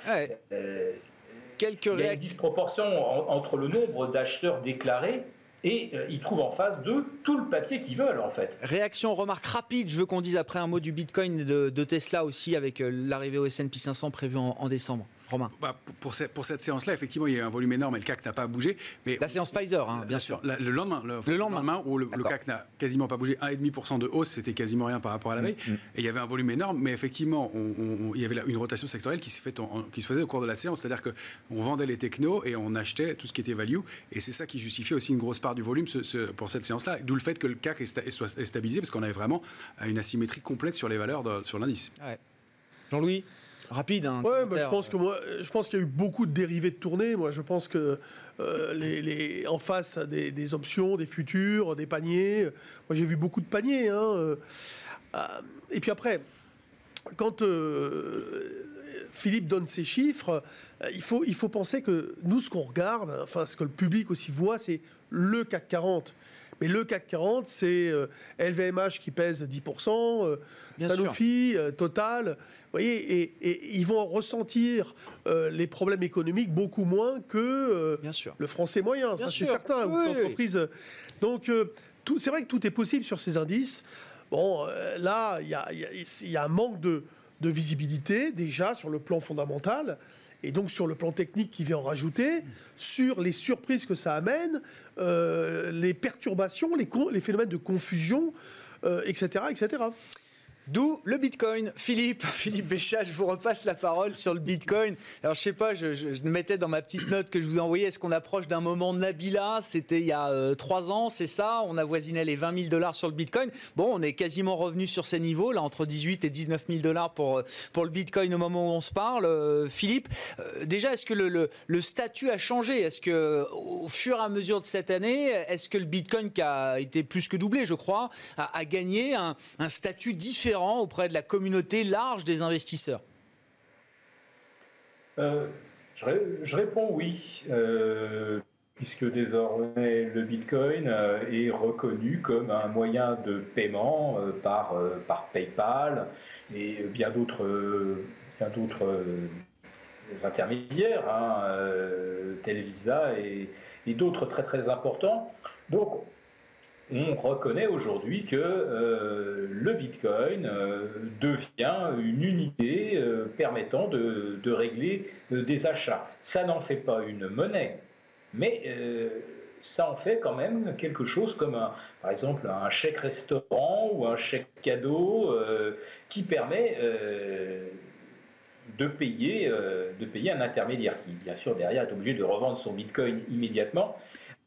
quelques Il y a une disproportion entre le nombre d'acheteurs déclarés et euh, ils trouvent en face de tout le papier qu'ils veulent en fait. Réaction, remarque rapide, je veux qu'on dise après un mot du Bitcoin et de, Tesla aussi avec euh, l'arrivée au S&P 500 prévu en décembre. Romain. Bah, pour, cette, pour cette séance-là, effectivement, il y a eu un volume énorme et le CAC n'a pas bougé. Mais la séance Pfizer, hein, bien sûr. le lendemain, le, lendemain, où le, CAC n'a quasiment pas bougé, 1,5% de hausse, c'était quasiment rien par rapport à la mm, veille. Mm. Et il y avait un volume énorme, mais effectivement, il y avait une rotation sectorielle qui, fait qui se faisait au cours de la séance. C'est-à-dire qu'on vendait les technos et on achetait tout ce qui était value. Et c'est ça qui justifiait aussi une grosse part du volume pour cette séance-là. D'où le fait que le CAC est, stabilisé, parce qu'on avait vraiment une asymétrie complète sur les valeurs sur l'indice. Jean-Louis? Rapide. Hein, ouais, bah, je pense que moi, je pense qu'il y a eu beaucoup de dérivés de tournée. Moi, je pense que euh, les, en face des, des, options, des futurs, des paniers. Moi, j'ai vu beaucoup de paniers. Hein, euh, et puis après, quand euh, Philippe donne ses chiffres, il faut, il faut penser que nous, ce qu'on regarde, enfin, ce que le public aussi voit, c'est le CAC 40. Mais le CAC 40, c'est LVMH qui pèse 10%, Sanofi, Total. Vous voyez, et, ils vont ressentir les problèmes économiques beaucoup moins que le français moyen, ça c'est certain, oui. Donc, c'est vrai que tout est possible sur ces indices. Bon, là, il y, a, un manque de, de visibilité déjà sur le plan fondamental et donc sur le plan technique qui vient en rajouter, sur les surprises que ça amène, euh, les perturbations, les, les, phénomènes de confusion, etc., euh, etc. D'où le Bitcoin. Philippe, [laughs] Philippe Béchat, je vous repasse la parole sur le Bitcoin. Alors je sais pas, je, mettais dans ma petite note que je vous ai envoyée, est-ce qu'on approche d'un moment Nabila? C'était il y a euh, trois ans, c'est ça? On avoisinait les 20 000 dollars sur le Bitcoin. Bon, on est quasiment revenu sur ces niveaux, là, entre 18 et 19 000 dollars pour, euh, pour le Bitcoin au moment où on se parle. Euh, Philippe, déjà, est-ce que le, le, statut a changé? Est-ce que au fur et à mesure de cette année, est-ce que le Bitcoin, qui a été plus que doublé, je crois, a, gagné un statut différent? Auprès de la communauté large des investisseurs euh, je, réponds oui, euh, puisque désormais le Bitcoin euh, est reconnu comme un moyen de paiement par, PayPal et bien d'autres bien d'autres intermédiaires, hein, Televisa et, et d'autres très très importants. Donc on reconnaît aujourd'hui que euh, le Bitcoin euh, devient une unité euh, permettant de, régler des achats. Ça n'en fait pas une monnaie, mais ça en fait quand même quelque chose comme, par exemple, un chèque restaurant ou un chèque cadeau qui permet de payer, de payer un intermédiaire qui, bien sûr, derrière est obligé de revendre son Bitcoin immédiatement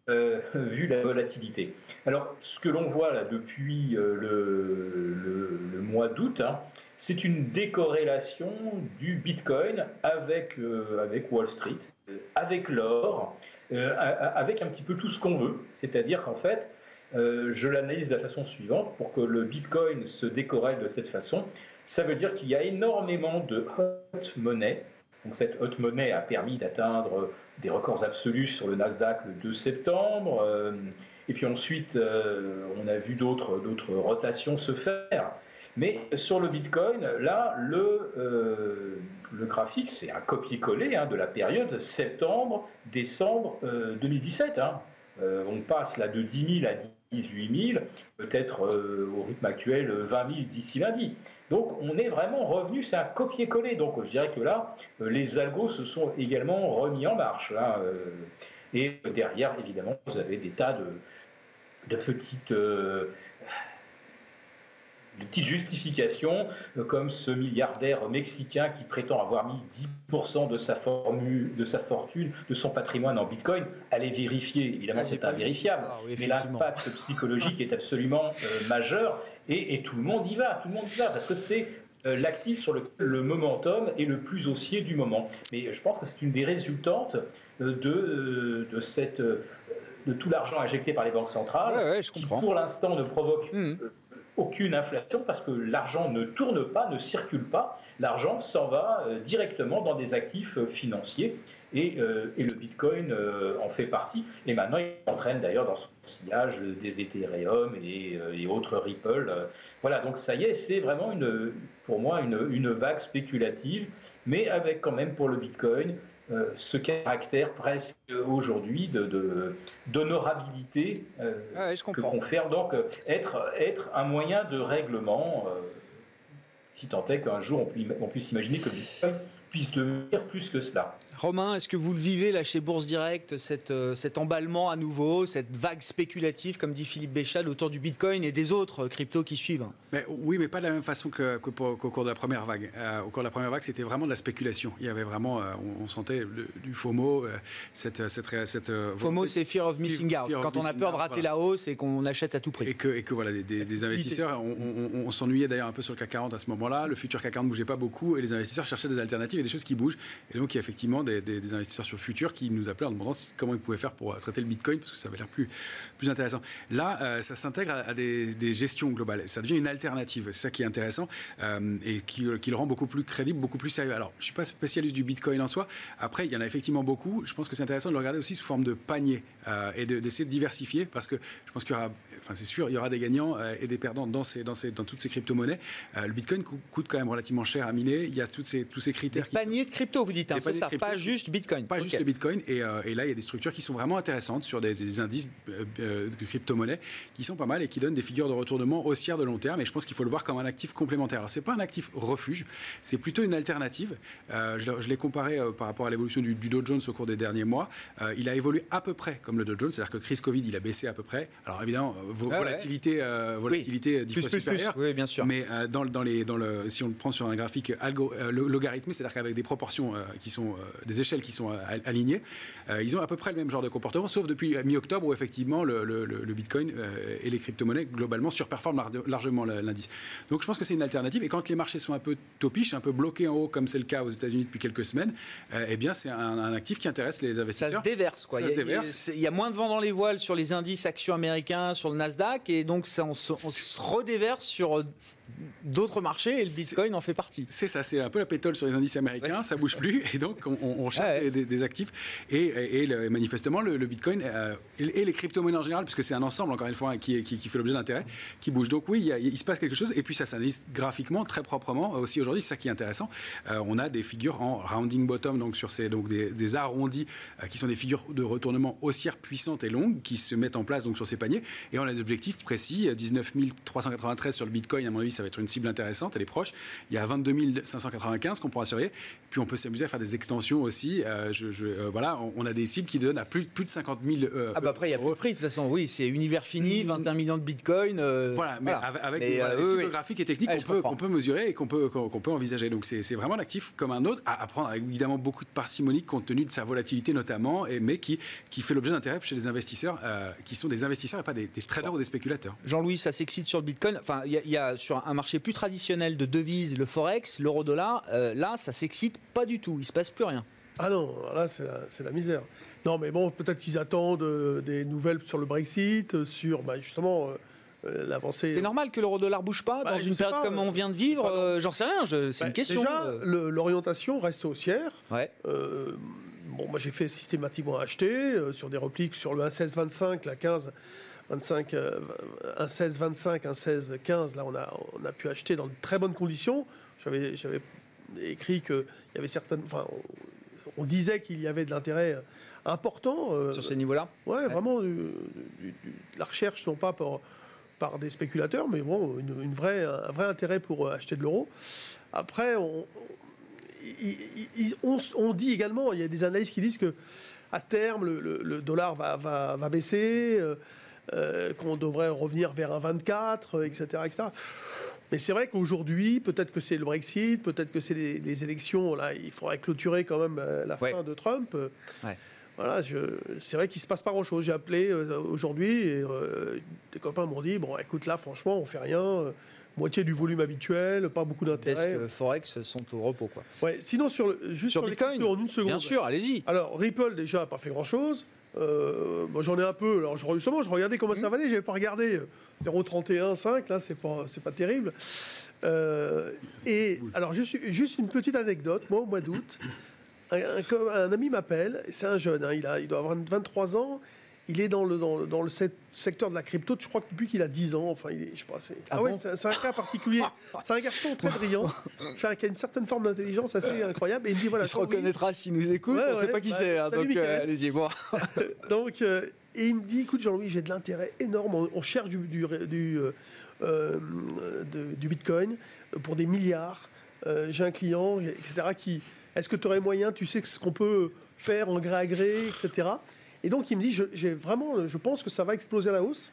euh, vu la volatilité. Alors, ce que l'on voit là depuis euh, le, mois d'août, hein, c'est une décorrélation du Bitcoin avec, euh, Wall Street, avec l'or, avec un petit peu tout ce qu'on veut. C'est-à-dire qu'en fait, je l'analyse de la façon suivante, pour que le Bitcoin se décorrèle de cette façon, ça veut dire qu'il y a énormément de hot money. Donc cette haute monnaie a permis d'atteindre des records absolus sur le Nasdaq le 2 septembre. Euh, et puis ensuite, euh, on a vu d'autres rotations se faire. Mais sur le Bitcoin, là, le, euh, graphique, c'est un copier-coller hein, de la période septembre-décembre 2017. Hein. on passe là de 10 000 à 18 000, peut-être au rythme actuel 20 000 d'ici lundi. Donc on est vraiment revenu, c'est un copier-coller. Donc je dirais que là, euh, les algos se sont également remis en marche. Euh. et derrière, évidemment, vous avez des tas de, petites... Euh, petites justifications, comme ce milliardaire mexicain qui prétend avoir mis 10% de sa, formule, de sa fortune, de son patrimoine en Bitcoin. Allez vérifier, évidemment, ah, c'est invérifiable. mais l'impact psychologique est absolument majeur. Et, tout le monde y va, tout le monde y va, parce que c'est euh, l'actif sur lequel le momentum est le plus haussier du moment. Mais je pense que c'est une des résultantes euh, de, euh, de, cette, de tout l'argent injecté par les banques centrales, qui pour l'instant ne provoque mmh. aucune inflation, parce que l'argent ne tourne pas, ne circule pas, l'argent s'en va directement dans des actifs financiers. Et, et, le Bitcoin en fait partie. Et maintenant, il entraîne d'ailleurs dans son sillage des Ethereum et, et autres Ripple. Voilà, donc ça y est, c'est vraiment une, pour moi une, une, vague spéculative, mais avec quand même pour le Bitcoin ce caractère presque aujourd'hui de, d'honorabilité euh, que confère donc être, être un moyen de règlement, si tant est qu'un jour on, on puisse imaginer que le Bitcoin puisse devenir plus que cela. Romain, est-ce que vous le vivez là chez Bourse Direct, euh, cet emballement à nouveau, cette vague spéculative, comme dit Philippe Béchal, autour du Bitcoin et des autres cryptos qui suivent mais, Oui, mais pas de la même façon qu'au cours de la première vague. Euh, au cours de la première vague, c'était vraiment de la spéculation. Il y avait vraiment, euh, on, sentait du FOMO, cette, cette, cette FOMO, c'est Fear of Missing Out. Quand on a peur de rater la hausse et qu'on achète à tout prix. Et que, et que voilà, des, investisseurs, on, s'ennuyait d'ailleurs un peu sur le CAC 40 à ce moment-là. Le futur CAC 40 ne bougeait pas beaucoup et les investisseurs cherchaient des alternatives et des choses qui bougent. Et donc, il y a effectivement des, investisseurs sur futur qui nous appelaient en demandant comment ils pouvaient faire pour traiter le Bitcoin, parce que ça avait l'air plus, plus intéressant. Là, ça s'intègre à, des, gestions globales. Ça devient une alternative. C'est ça qui est intéressant et qui, le rend beaucoup plus crédible, beaucoup plus sérieux. Alors, je ne suis pas spécialiste du Bitcoin en soi. Après, il y en a effectivement beaucoup. Je pense que c'est intéressant de le regarder aussi sous forme de panier et d'essayer de, diversifier parce que je pense qu'il y aura, enfin c'est sûr, il y aura des gagnants et des perdants dans, ces, dans, ces, dans toutes ces crypto-monnaies. le Bitcoin coûte quand même relativement cher à miner. Il y a toutes ces, tous ces critères. Des paniers de crypto, vous dites, hein, c'est ça, pas juste Bitcoin. Pas juste le Bitcoin. Et, et, là, il y a des structures qui sont vraiment intéressantes sur des, indices de crypto-monnaies qui sont pas mal et qui donnent des figures de retournement haussières de long terme. Et je pense qu'il faut le voir comme un actif complémentaire. Alors, c'est pas un actif refuge, c'est plutôt une alternative. je, l'ai comparé par rapport à l'évolution du, Dow Jones au cours des derniers mois. il a évolué à peu près comme le Dow Jones, c'est-à-dire que crise Covid, il a baissé à peu près. Alors évidemment, ah volatilité, volatilité oui. fois supérieure. Oui, bien sûr. Mais dans, dans, les, dans le, si on le prend sur un graphique algo, logarithmé, c'est-à-dire qu'avec des proportions qui sont, des échelles qui sont alignées, ils ont à peu près le même genre de comportement, sauf depuis mi-octobre où effectivement le, le Bitcoin et les crypto-monnaies globalement surperforment largement l'indice. Donc je pense que c'est une alternative. Et quand les marchés sont un peu topiches, un peu bloqués en haut, comme c'est le cas aux États-Unis depuis quelques semaines, eh bien c'est un, actif qui intéresse les investisseurs. Ça se déverse quoi. il, y a, il y a moins de vent dans les voiles sur les indices actions américains, sur le Nasdaq, et donc ça, on se redéverse sur d'autres marchés et le Bitcoin en fait partie. C'est ça, c'est un peu la pétole sur les indices américains, ça bouge plus et donc on, cherche des, actifs et, manifestement le, Bitcoin euh, et, les crypto-monnaies en général, puisque c'est un ensemble encore une fois qui, qui, fait l'objet d'intérêt, qui bouge. Donc oui, il, se passe quelque chose et puis ça s'analyse graphiquement très proprement aussi aujourd'hui, c'est ça qui est intéressant. Euh, on a des figures en rounding bottom, donc sur ces donc des, arrondis euh, qui sont des figures de retournement haussières puissantes et longues qui se mettent en place donc sur ces paniers et on a des objectifs précis, 19 393 sur le Bitcoin à mon avis ça va être une cible intéressante, elle est proche. Il y a 22 595 qu'on pourra surveiller. Puis on peut s'amuser à faire des extensions aussi. Euh, je, euh, voilà, on, a des cibles qui donnent à plus, plus de 50 000 euh, ah bah après, il y a plus de prix, de toute façon. Oui, c'est univers fini, 21 millions de bitcoin. voilà, mais avec, des, cibles graphiques et techniques qu'on peut, peut, mesurer et qu'on peut, envisager. Donc c'est vraiment un actif comme un autre, à, prendre avec évidemment beaucoup de parcimonie compte tenu de sa volatilité notamment, et, mais qui, qui fait l'objet d'intérêt chez les investisseurs qui sont des investisseurs et pas des, traders ou des spéculateurs. Jean-Louis, ça s'excite sur le bitcoin. Enfin, il y, y, a sur un marché plus traditionnel de devises, le forex, l'euro-dollar, euh, là, ça s'excite pas du tout. Il se passe plus rien. Ah non, là, c'est la, misère. Non, mais bon, peut-être qu'ils attendent euh, des nouvelles sur le Brexit, sur bah, justement. Euh, l'avancée. C'est normal que l'euro-dollar bouge pas bah, dans une période comme on vient de vivre. J'en sais rien. C'est une bah, question. Déjà, l'orientation reste haussière. Ouais. bon, moi j'ai fait systématiquement acheter sur des repliques sur le 1,1625, la 15. 25, euh, un 16 25, un 16 15, là on a, on a pu acheter dans de très bonnes conditions. J'avais, j'avais écrit qu'il y avait certaines, enfin, on, disait qu'il y avait de l'intérêt important euh, sur ces niveaux-là? Ouais, vraiment de la recherche non pas par, par des spéculateurs, mais bon, une, vraie, un vrai intérêt pour euh, acheter de l'euro. Après, on, on, dit également, il y a des analystes qui disent que à terme, le, dollar va, va, va baisser. Euh, qu'on devrait revenir vers un 24, etc. etc. Mais c'est vrai qu'aujourd'hui, peut-être que c'est le Brexit, peut-être que c'est les, élections. Là, il faudrait clôturer quand même euh, la fin de Trump. Voilà, c'est vrai qu'il se passe pas grand-chose. J'ai appelé euh, aujourd'hui et des copains m'ont dit bon, écoute, là, franchement, on fait rien. moitié du volume habituel, pas beaucoup d'intérêt. Est-ce que Forex sont au repos quoi. Ouais. Sinon sur le, juste sur, Bitcoin en une seconde. Bien sûr, allez-y. Alors Ripple déjà a pas fait grand-chose. Euh, moi j'en ai un peu. Alors justement, je regardais comment ça valait. J'avais pas regardé 0,31, 5. Là, c'est pas, c'est pas terrible. Euh, et alors juste, juste une petite anecdote. Moi, au mois d'août, un, un, ami m'appelle. C'est un jeune. Hein, il a, il doit avoir 23 ans il est dans le, dans, dans, le secteur de la crypto, je crois que depuis qu'il a 10 ans. Enfin, il est, je sais pas, c'est, ah, ah ouais, c'est, un cas particulier. [laughs] c'est un garçon très brillant, qui a une certaine forme d'intelligence assez incroyable. Et il dit voilà. Il se reconnaîtra s'il nous écoute. on ne sait pas qui c'est. Hein, donc euh, allez-y voir. [laughs] donc, euh, et il me dit écoute, Jean-Louis, j'ai de l'intérêt énorme. On, cherche du, du, du, euh, du, Bitcoin pour des milliards. j'ai un client, etc. Qui, est-ce que tu aurais moyen Tu sais ce qu'on peut faire en gré à gré, etc. Et donc, il me dit, j'ai vraiment, je pense que ça va exploser à la hausse.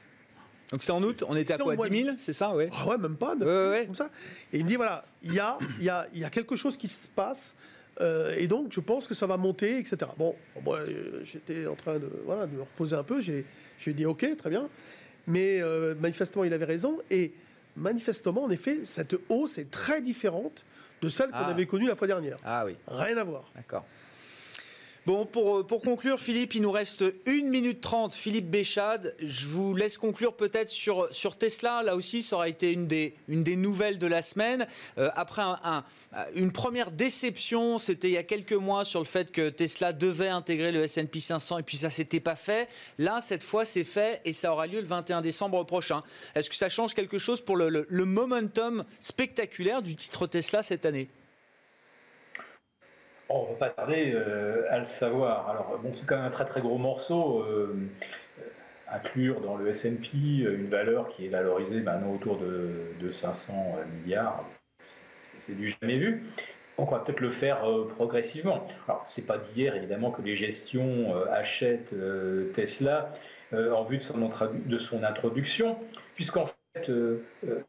Donc c'est en août, on était à quoi 10 000, c'est ça ouais. Ah ouais, même pas, comme ça. Et il me dit, voilà, il y a, y, a, y a quelque chose qui se passe, euh, et donc je pense que ça va monter, etc. Bon, moi j'étais en train de, voilà, de me reposer un peu, j'ai dit, ok, très bien. Mais euh, manifestement, il avait raison, et manifestement, en effet, cette hausse est très différente de celle qu'on ah. avait connue la fois dernière. Ah oui. Rien à voir. D'accord. Bon, pour, pour conclure, Philippe, il nous reste 1 minute 30. Philippe Béchade, je vous laisse conclure peut-être sur, sur Tesla. Là aussi, ça aura été une des, une des nouvelles de la semaine. Euh, après un, une première déception, c'était il y a quelques mois sur le fait que Tesla devait intégrer le S&P 500 et puis ça s'était pas fait. Là, cette fois, c'est fait et ça aura lieu le 21 décembre prochain. Est-ce que ça change quelque chose pour le, le momentum spectaculaire du titre Tesla cette année? On ne va pas tarder euh, à le savoir. Alors, bon, c'est quand même un très très gros morceau. Euh, inclure dans le S&P une valeur qui est valorisée maintenant autour de, 500 milliards, c'est du jamais vu. On va peut-être le faire euh, progressivement. Alors c'est pas d'hier évidemment que les gestions achètent Tesla en vue de son, de son introduction, puisqu'en euh, euh,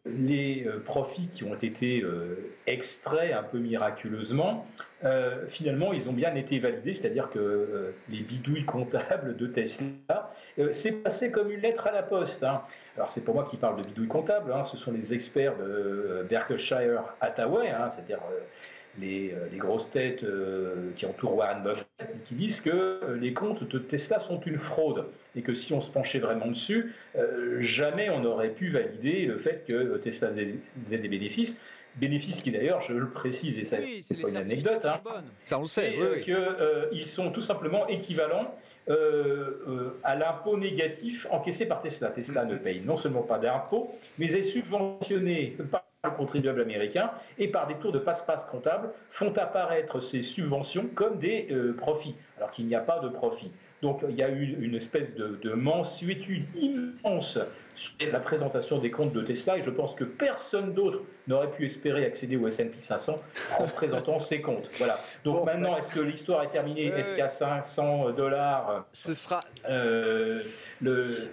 les euh, profits qui ont été extraits un peu miraculeusement, finalement, ils ont bien été validés, c'est-à-dire que les bidouilles comptables de Tesla, c'est passé comme une lettre à la poste. Hein. Alors, c'est pour moi qui parle de bidouilles comptables, hein. ce sont les experts de Berkshire Hathaway, hein, c'est-à-dire euh, les, grosses têtes euh, qui entourent Warren Buffett, qui disent que euh, les comptes de Tesla sont une fraude et que si on se penchait vraiment dessus, jamais on n'aurait pu valider le fait que Tesla faisait des bénéfices. Bénéfices qui d'ailleurs, je le précise, et ça c'est pas une anecdote, hein, ça on le sait, qu'ils sont tout simplement équivalents à l'impôt négatif encaissé par Tesla. Tesla ne paye non seulement pas d'impôt, mais est subventionné par contribuables américains et par des tours de passe-passe comptables font apparaître ces subventions comme des euh, profits, alors qu'il n'y a pas de profit. Donc il y a eu une espèce de, de mensuétude immense sur la présentation des comptes de Tesla et je pense que personne d'autre n'aurait pu espérer accéder au S&P 500 en [laughs] présentant ses comptes. Voilà. Donc maintenant, bah, est-ce que l'histoire est terminée? Est-ce qu'à 500 dollars, ce sera euh, le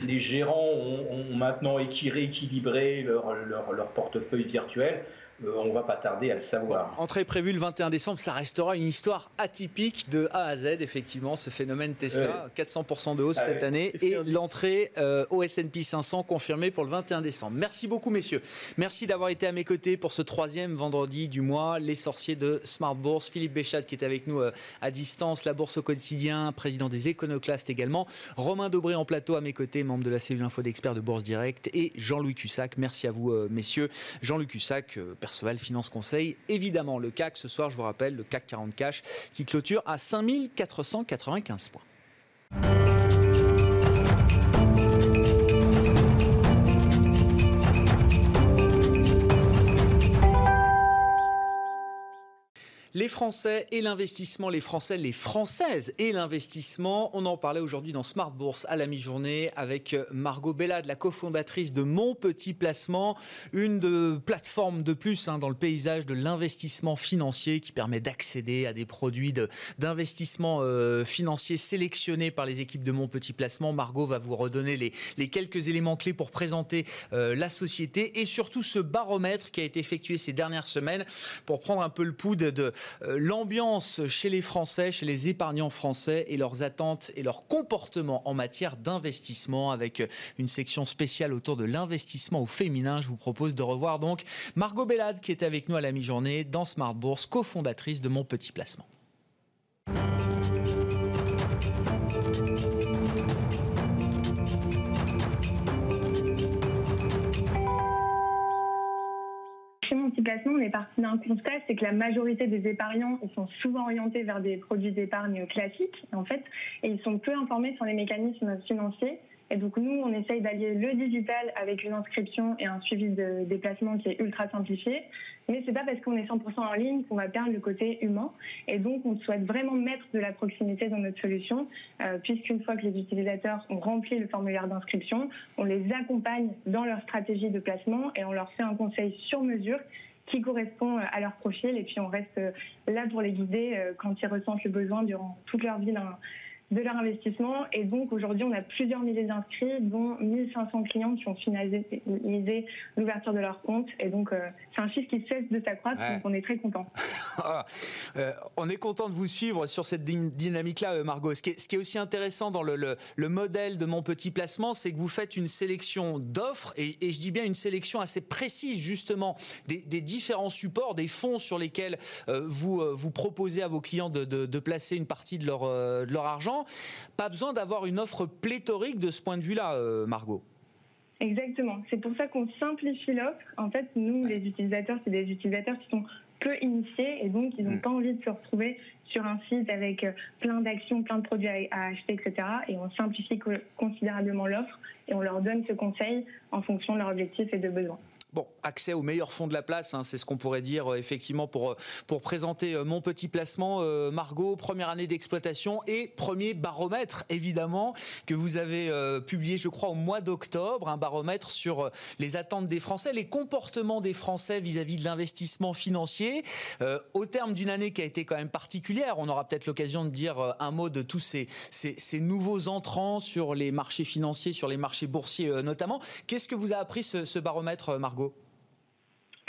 les gérants ont, maintenant rééquilibré leur, leur, leur portefeuille virtuel. Euh, on va pas tarder à le savoir. entrée prévue le 21 décembre, ça restera une histoire atypique de A à Z, effectivement, ce phénomène Tesla, 400% de hausse cette année, et l'entrée euh, au S&P 500 confirmée pour le 21 décembre. Merci beaucoup, messieurs. Merci d'avoir été à mes côtés pour ce troisième vendredi du mois. Les sorciers de Smart Bourse, Philippe Béchat qui est avec nous euh, à distance, la Bourse au quotidien, président des Éconoclastes également, Romain Dobré en plateau à mes côtés, membre de la cellule info d'experts de Bourse Direct, et Jean-Louis Cussac. Merci à vous, messieurs. Jean-Louis Cussac, Perceval Finance Conseil. Évidemment, le CAC ce soir, je vous rappelle, le CAC 40 Cash qui clôture à 5495 points. Les Français et l'investissement, les Français, les Françaises et l'investissement. On en parlait aujourd'hui dans Smart Bourse à la mi-journée avec Margot Bellade, la cofondatrice de Mon Petit Placement, une de plateforme de plus hein, dans le paysage de l'investissement financier qui permet d'accéder à des produits d'investissement euh, financier sélectionnés par les équipes de Mon Petit Placement. Margot va vous redonner les, quelques éléments clés pour présenter euh, la société et surtout ce baromètre qui a été effectué ces dernières semaines pour prendre un peu le pouls de euh, l'ambiance chez les Français, chez les épargnants français et leurs attentes et leurs comportements en matière d'investissement avec euh, une section spéciale autour de l'investissement au féminin. Je vous propose de revoir donc Margot Bellade qui est avec nous à la mi-journée dans Smart Bourse, cofondatrice de Mon Petit Placement. On est parti d'un constat, c'est que la majorité des épargnants sont souvent orientés vers des produits d'épargne classiques, en fait, et ils sont peu informés sur les mécanismes financiers. Et donc nous, on essaye d'allier le digital avec une inscription et un suivi de déplacement qui est ultra simplifié. Mais c'est pas parce qu'on est 100% en ligne qu'on va perdre le côté humain. Et donc on souhaite vraiment mettre de la proximité dans notre solution, euh, puisqu'une fois que les utilisateurs ont rempli le formulaire d'inscription, on les accompagne dans leur stratégie de placement et on leur fait un conseil sur mesure qui correspond à leur profil. Et puis on reste là pour les guider euh, quand ils ressentent le besoin durant toute leur vie de leur investissement. Et donc aujourd'hui, on a plusieurs milliers d'inscrits, dont 1500 clients qui ont finalisé l'ouverture de leur compte. Et donc euh, c'est un chiffre qui cesse de s'accroître, donc on est très content. [laughs] Euh, on est content de vous suivre sur cette dynamique-là, euh, Margot. Ce qui, est, aussi intéressant dans le, modèle de mon petit placement, c'est que vous faites une sélection d'offres, et, je dis bien une sélection assez précise, justement, des, différents supports, des fonds sur lesquels euh, vous, vous proposez à vos clients de, placer une partie de leur, de leur argent. Pas besoin d'avoir une offre pléthorique de ce point de vue-là, Margot. Exactement. C'est pour ça qu'on simplifie l'offre. En fait, nous, les utilisateurs, c'est des utilisateurs qui sont peu initiés et donc ils n'ont mm. pas envie de se retrouver sur un site avec euh, plein d'actions, plein de produits à, acheter, etc. Et on simplifie considérablement l'offre et on leur donne ce conseil en fonction de leurs objectifs et de besoins. Bon, accès aux meilleurs fonds de la place, hein, c'est ce qu'on pourrait dire euh, effectivement pour, euh, pour présenter euh, mon petit placement. Margot, première année d'exploitation et premier baromètre évidemment que vous avez publié je crois au mois d'octobre, un baromètre sur les attentes des Français, les comportements des Français vis-à-vis de l'investissement financier. au terme d'une année qui a été quand même particulière, on aura peut-être l'occasion de dire un mot de tous ces, ces, nouveaux entrants sur les marchés financiers, sur les marchés boursiers notamment. Qu'est-ce que vous a appris ce baromètre, Margot?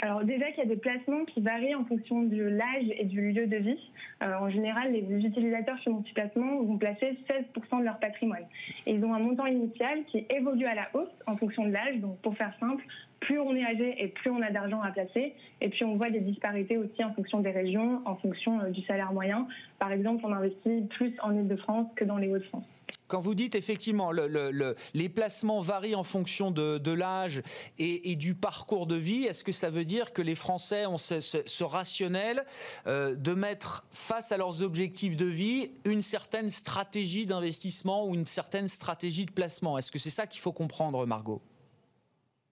Alors déjà qu'il y a des placements qui varient en fonction de l'âge et du lieu de vie. Euh, en général, les utilisateurs sur multiplacement vont placer 16% de leur patrimoine. Et ils ont un montant initial qui évolue à la hausse en fonction de l'âge. Donc pour faire simple, plus on est âgé et plus on a d'argent à placer. Et puis on voit des disparités aussi en fonction des régions, en fonction euh, du salaire moyen. Par exemple, on investit plus en Ile-de-France que dans les Hauts-de-France. Quand vous dites effectivement le, les placements varient en fonction de, l'âge et, du parcours de vie, est-ce que ça veut dire que les Français ont ce, rationnel euh, de mettre face à leurs objectifs de vie une certaine stratégie d'investissement ou une certaine stratégie de placement? Est-ce que c'est ça qu'il faut comprendre, Margot?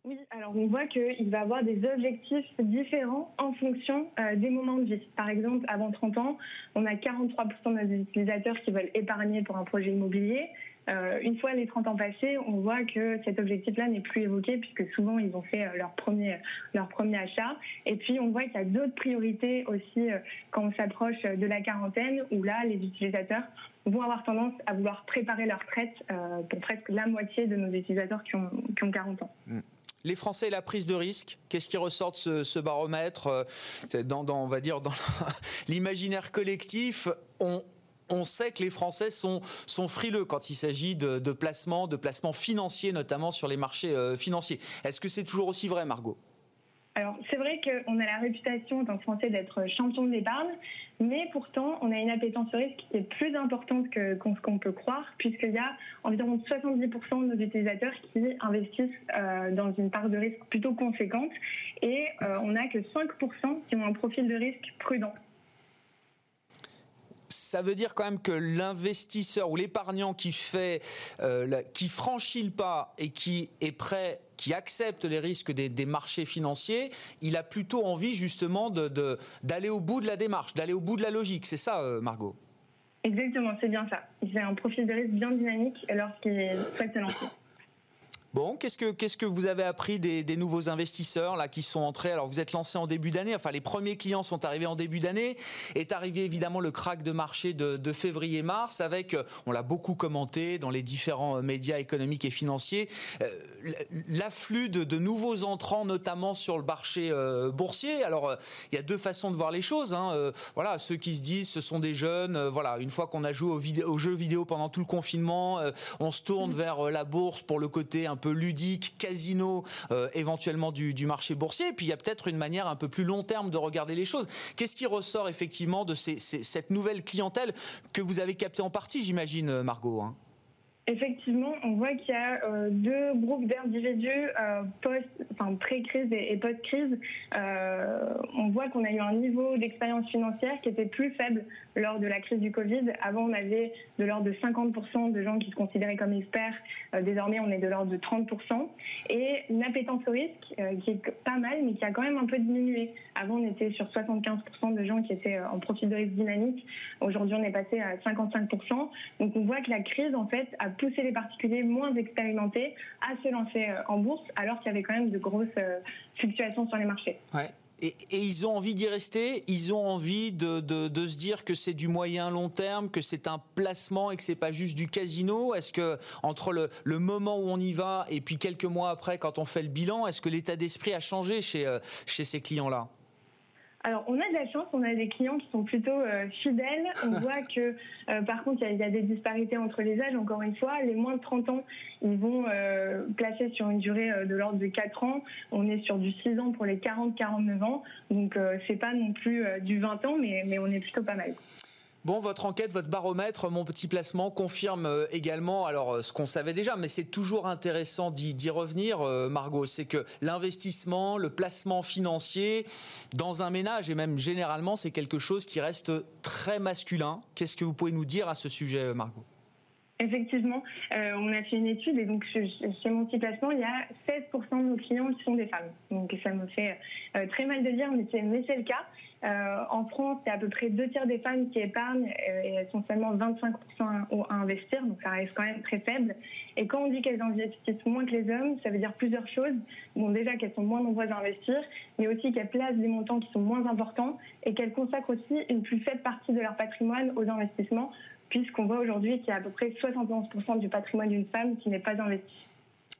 Oui, alors on voit qu'il va avoir des objectifs différents en fonction euh, des moments de vie. Par exemple, avant 30 ans, on a 43% de nos utilisateurs qui veulent épargner pour un projet immobilier. Euh, une fois les 30 ans passés, on voit que cet objectif-là n'est plus évoqué puisque souvent ils ont fait euh, leur premier leur premier achat. Et puis on voit qu'il y a d'autres priorités aussi quand on s'approche de la quarantaine où là les utilisateurs vont avoir tendance à vouloir préparer leur retraite pour presque la moitié de nos utilisateurs qui ont, qui ont 40 ans. Mmh les Français et la prise de risque. Qu'est-ce qui ressort de ce, baromètre euh, dans, on va dire, dans [laughs] l'imaginaire collectif on, sait que les Français sont, frileux quand il s'agit de, de placements, de placements financiers, notamment sur les marchés euh, financiers. Est-ce que c'est toujours aussi vrai, Margot? Alors, c'est vrai qu'on a la réputation en Français d'être champion de l'épargne, mais pourtant, on a une appétence au risque qui est plus importante que, ce qu'on peut croire, puisqu'il y a environ 70% de nos utilisateurs qui investissent euh, dans une part de risque plutôt conséquente, et euh, on n'a que 5% qui ont un profil de risque prudent ça veut dire quand même que l'investisseur ou l'épargnant qui fait, euh, qui franchit le pas et qui est prêt qui accepte les risques des, marchés financiers, il a plutôt envie justement d'aller au bout de la démarche, d'aller au bout de la logique. C'est ça, euh, Margot? Exactement, c'est bien ça. Il fait un profil de risque bien dynamique lorsqu'il souhaite se lancer. Bon, qu'est-ce que, qu'est-ce que vous avez appris des, nouveaux investisseurs là qui sont entrés? Alors vous êtes lancé en début d'année, enfin les premiers clients sont arrivés en début d'année. Est arrivé évidemment le crack de marché de, février-mars avec, euh, on l'a beaucoup commenté dans les différents euh, médias économiques et financiers, euh, l'afflux de, nouveaux entrants notamment sur le marché boursier. Alors il y a deux façons de voir les choses. Hein. voilà, ceux qui se disent ce sont des jeunes. voilà, une fois qu'on a joué aux, jeux vidéo pendant tout le confinement, on se tourne mmh. vers la bourse pour le côté un peu ludique, casino, euh, éventuellement du, marché boursier. Et puis il y a peut-être une manière un peu plus long terme de regarder les choses. Qu'est-ce qui ressort effectivement de cette nouvelle clientèle que vous avez captée en partie, j'imagine, Margot hein? Effectivement, on voit qu'il y a euh, deux groupes d'individus euh, post, enfin pré-crise et, post-crise. Euh, on voit qu'on a eu un niveau d'expérience financière qui était plus faible lors de la crise du Covid. Avant, on avait de l'ordre de 50% de gens qui se considéraient comme experts. désormais, on est de l'ordre de 30%. Et une au risque qui est pas mal, mais qui a quand même un peu diminué. Avant, on était sur 75% de gens qui étaient en profil de risque dynamique. Aujourd'hui, on est passé à 55%. Donc, on voit que la crise, en fait, a pousser les particuliers moins expérimentés à se lancer euh, en bourse, alors qu'il y avait quand même de grosses euh, fluctuations sur les marchés. Ouais. Et, ils ont envie d'y rester, ils ont envie de, de, se dire que c'est du moyen long terme, que c'est un placement et que c'est pas juste du casino? Est-ce que entre le, le, moment où on y va et puis quelques mois après, quand on fait le bilan, est-ce que l'état d'esprit a changé chez, euh, chez ces clients-là? Alors, on a de la chance, on a des clients qui sont plutôt euh, fidèles. On [laughs] voit que, euh, par contre, il y, a des disparités entre les âges. Encore une fois, les moins de 30 ans, ils vont euh, placer sur une durée de l'ordre de 4 ans. On est sur du 6 ans pour les 40-49 ans. Donc, c'est pas non plus du 20 ans, mais, mais on est plutôt pas mal. Bon, votre enquête, votre baromètre, mon petit placement confirme euh, également alors euh, ce qu'on savait déjà, mais c'est toujours intéressant d'y revenir, euh, Margot. C'est que l'investissement, le placement financier dans un ménage et même généralement, c'est quelque chose qui reste très masculin. Qu'est-ce que vous pouvez nous dire à ce sujet, Margot? Effectivement, on a fait une étude et donc chez mon petit placement, il y a 16% de nos clients qui sont des femmes. Donc ça me fait très mal de dire, mais c'est le cas. Euh, en France, c'est à peu près deux tiers des femmes qui épargnent euh, et elles sont seulement 25% à, investir, donc ça reste quand même très faible. Et quand on dit qu'elles investissent moins que les hommes, ça veut dire plusieurs choses. Bon, déjà qu'elles sont moins nombreuses à investir, mais aussi qu'elles placent des montants qui sont moins importants et qu'elles consacrent aussi une plus faible partie de leur patrimoine aux investissements, puisqu'on voit aujourd'hui qu'il y a à peu près 71% du patrimoine d'une femme qui n'est pas investi.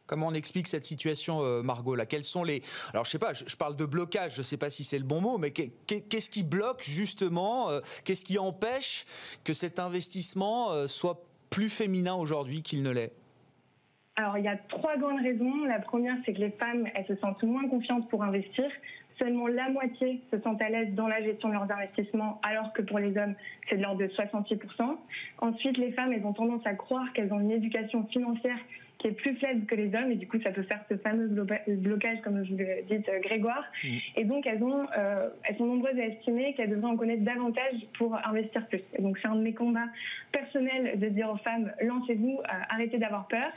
Comment on explique cette situation, euh, Margot là? Quels sont les? Alors, je sais pas. Je, parle de blocage. Je ne sais pas si c'est le bon mot, mais qu'est-ce qui bloque justement euh, Qu'est-ce qui empêche que cet investissement euh, soit plus féminin aujourd'hui qu'il ne l'est? Alors, il y a trois grandes raisons. La première, c'est que les femmes, elles se sentent moins confiantes pour investir. Seulement la moitié se sentent à l'aise dans la gestion de leurs investissements, alors que pour les hommes, c'est de l'ordre de 68%. Ensuite, les femmes, elles ont tendance à croire qu'elles ont une éducation financière qui est plus faible que les hommes et du coup ça peut faire ce fameux blocage comme je vous l'ai dit euh, Grégoire. Mmh. et donc elles ont euh, elles sont nombreuses à estimer qu'elles devraient en connaître davantage pour investir plus. Et donc c'est un de mes combats personnels de dire aux femmes lancez-vous euh, arrêtez d'avoir peur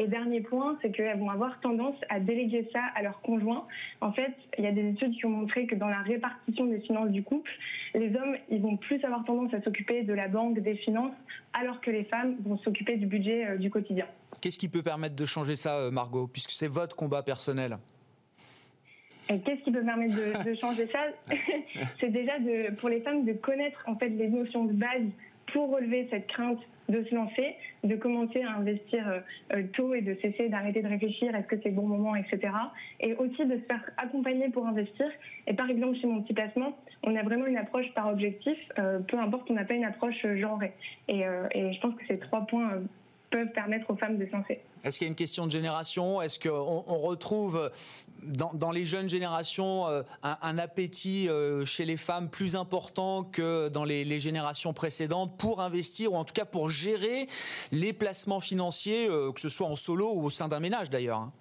et dernier point, c'est qu'elles vont avoir tendance à déléguer ça à leur conjoint. En fait, il y a des études qui ont montré que dans la répartition des finances du couple, les hommes, ils vont plus avoir tendance à s'occuper de la banque, des finances, alors que les femmes vont s'occuper du budget du quotidien. Qu'est-ce qui peut permettre de changer ça, euh, Margot, puisque c'est votre combat personnel? Qu'est-ce qui peut permettre de, changer ça? [laughs] C'est déjà de, pour les femmes de connaître en fait les notions de base pour relever cette crainte de se lancer, de commencer à investir euh, euh, tôt et de cesser d'arrêter de réfléchir est-ce que c'est le bon moment, etc. Et aussi de se faire accompagner pour investir. Et par exemple, chez mon petit placement, on a vraiment une approche par objectif, peu importe, on n'a pas une approche genrée. Et, et, je pense que ces trois points peuvent permettre aux femmes de se lancer. Est-ce qu'il y a une question de génération? Est-ce qu'on on retrouve dans, les jeunes générations euh, un, appétit euh, chez les femmes plus important que dans les, générations précédentes pour investir ou en tout cas pour gérer les placements financiers, euh, que ce soit en solo ou au sein d'un ménage d'ailleurs hein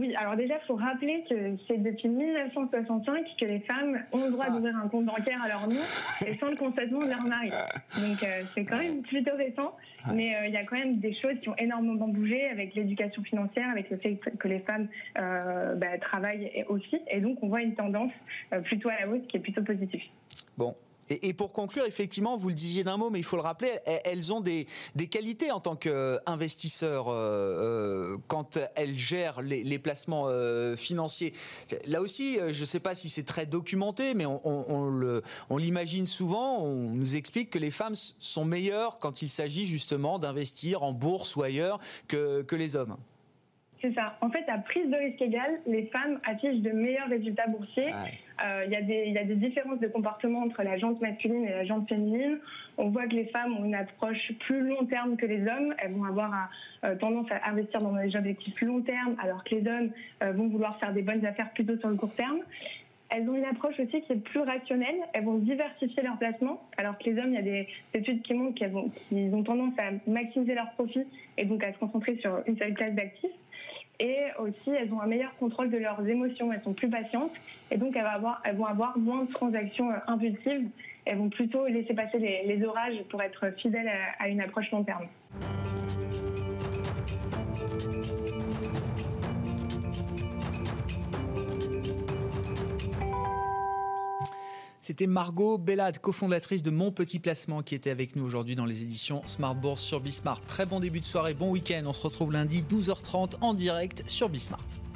oui, alors déjà, il faut rappeler que c'est depuis 1965 que les femmes ont le droit ah. d'ouvrir un compte bancaire à leur nom [laughs] et sans le consentement de leur mari. Donc euh, c'est quand même plutôt récent, mais euh, il y a quand même des choses qui ont énormément bougé avec l'éducation financière, avec le fait que les femmes euh, bah, travaillent aussi, et donc on voit une tendance plutôt à la hausse qui est plutôt positive. Bon, et, pour conclure, effectivement, vous le disiez d'un mot, mais il faut le rappeler, elles ont des, qualités en tant qu'investisseurs euh, euh, quand elles gèrent les, placements euh, financiers. Là aussi, je ne sais pas si c'est très documenté, mais on, l'imagine souvent. On nous explique que les femmes sont meilleures quand il s'agit justement d'investir en bourse ou ailleurs que les hommes. C'est ça. En fait, à prise de risque égale, les femmes affichent de meilleurs résultats boursiers. Euh, il y, a des différences de comportement entre la jante masculine et la jante féminine. On voit que les femmes ont une approche plus long terme que les hommes. Elles vont avoir euh, tendance à investir dans des objectifs long terme, alors que les hommes euh, vont vouloir faire des bonnes affaires plutôt sur le court terme. Elles ont une approche aussi qui est plus rationnelle. Elles vont diversifier leurs placements, alors que les hommes, il y a des études qui montrent qu'ils ont tendance à maximiser leurs profits et donc à se concentrer sur une seule classe d'actifs et aussi elles ont un meilleur contrôle de leurs émotions, elles sont plus patientes. Et donc elles, vont avoir, moins de transactions euh, impulsives, elles vont plutôt laisser passer les, orages pour être fidèles à une approche long terme. C'était Margot Bellade, cofondatrice de Mon Petit Placement, qui était avec nous aujourd'hui dans les éditions Smart Bourse sur Bismart. Très bon début de soirée, bon week-end. On se retrouve lundi 12h30 en direct sur Bismart.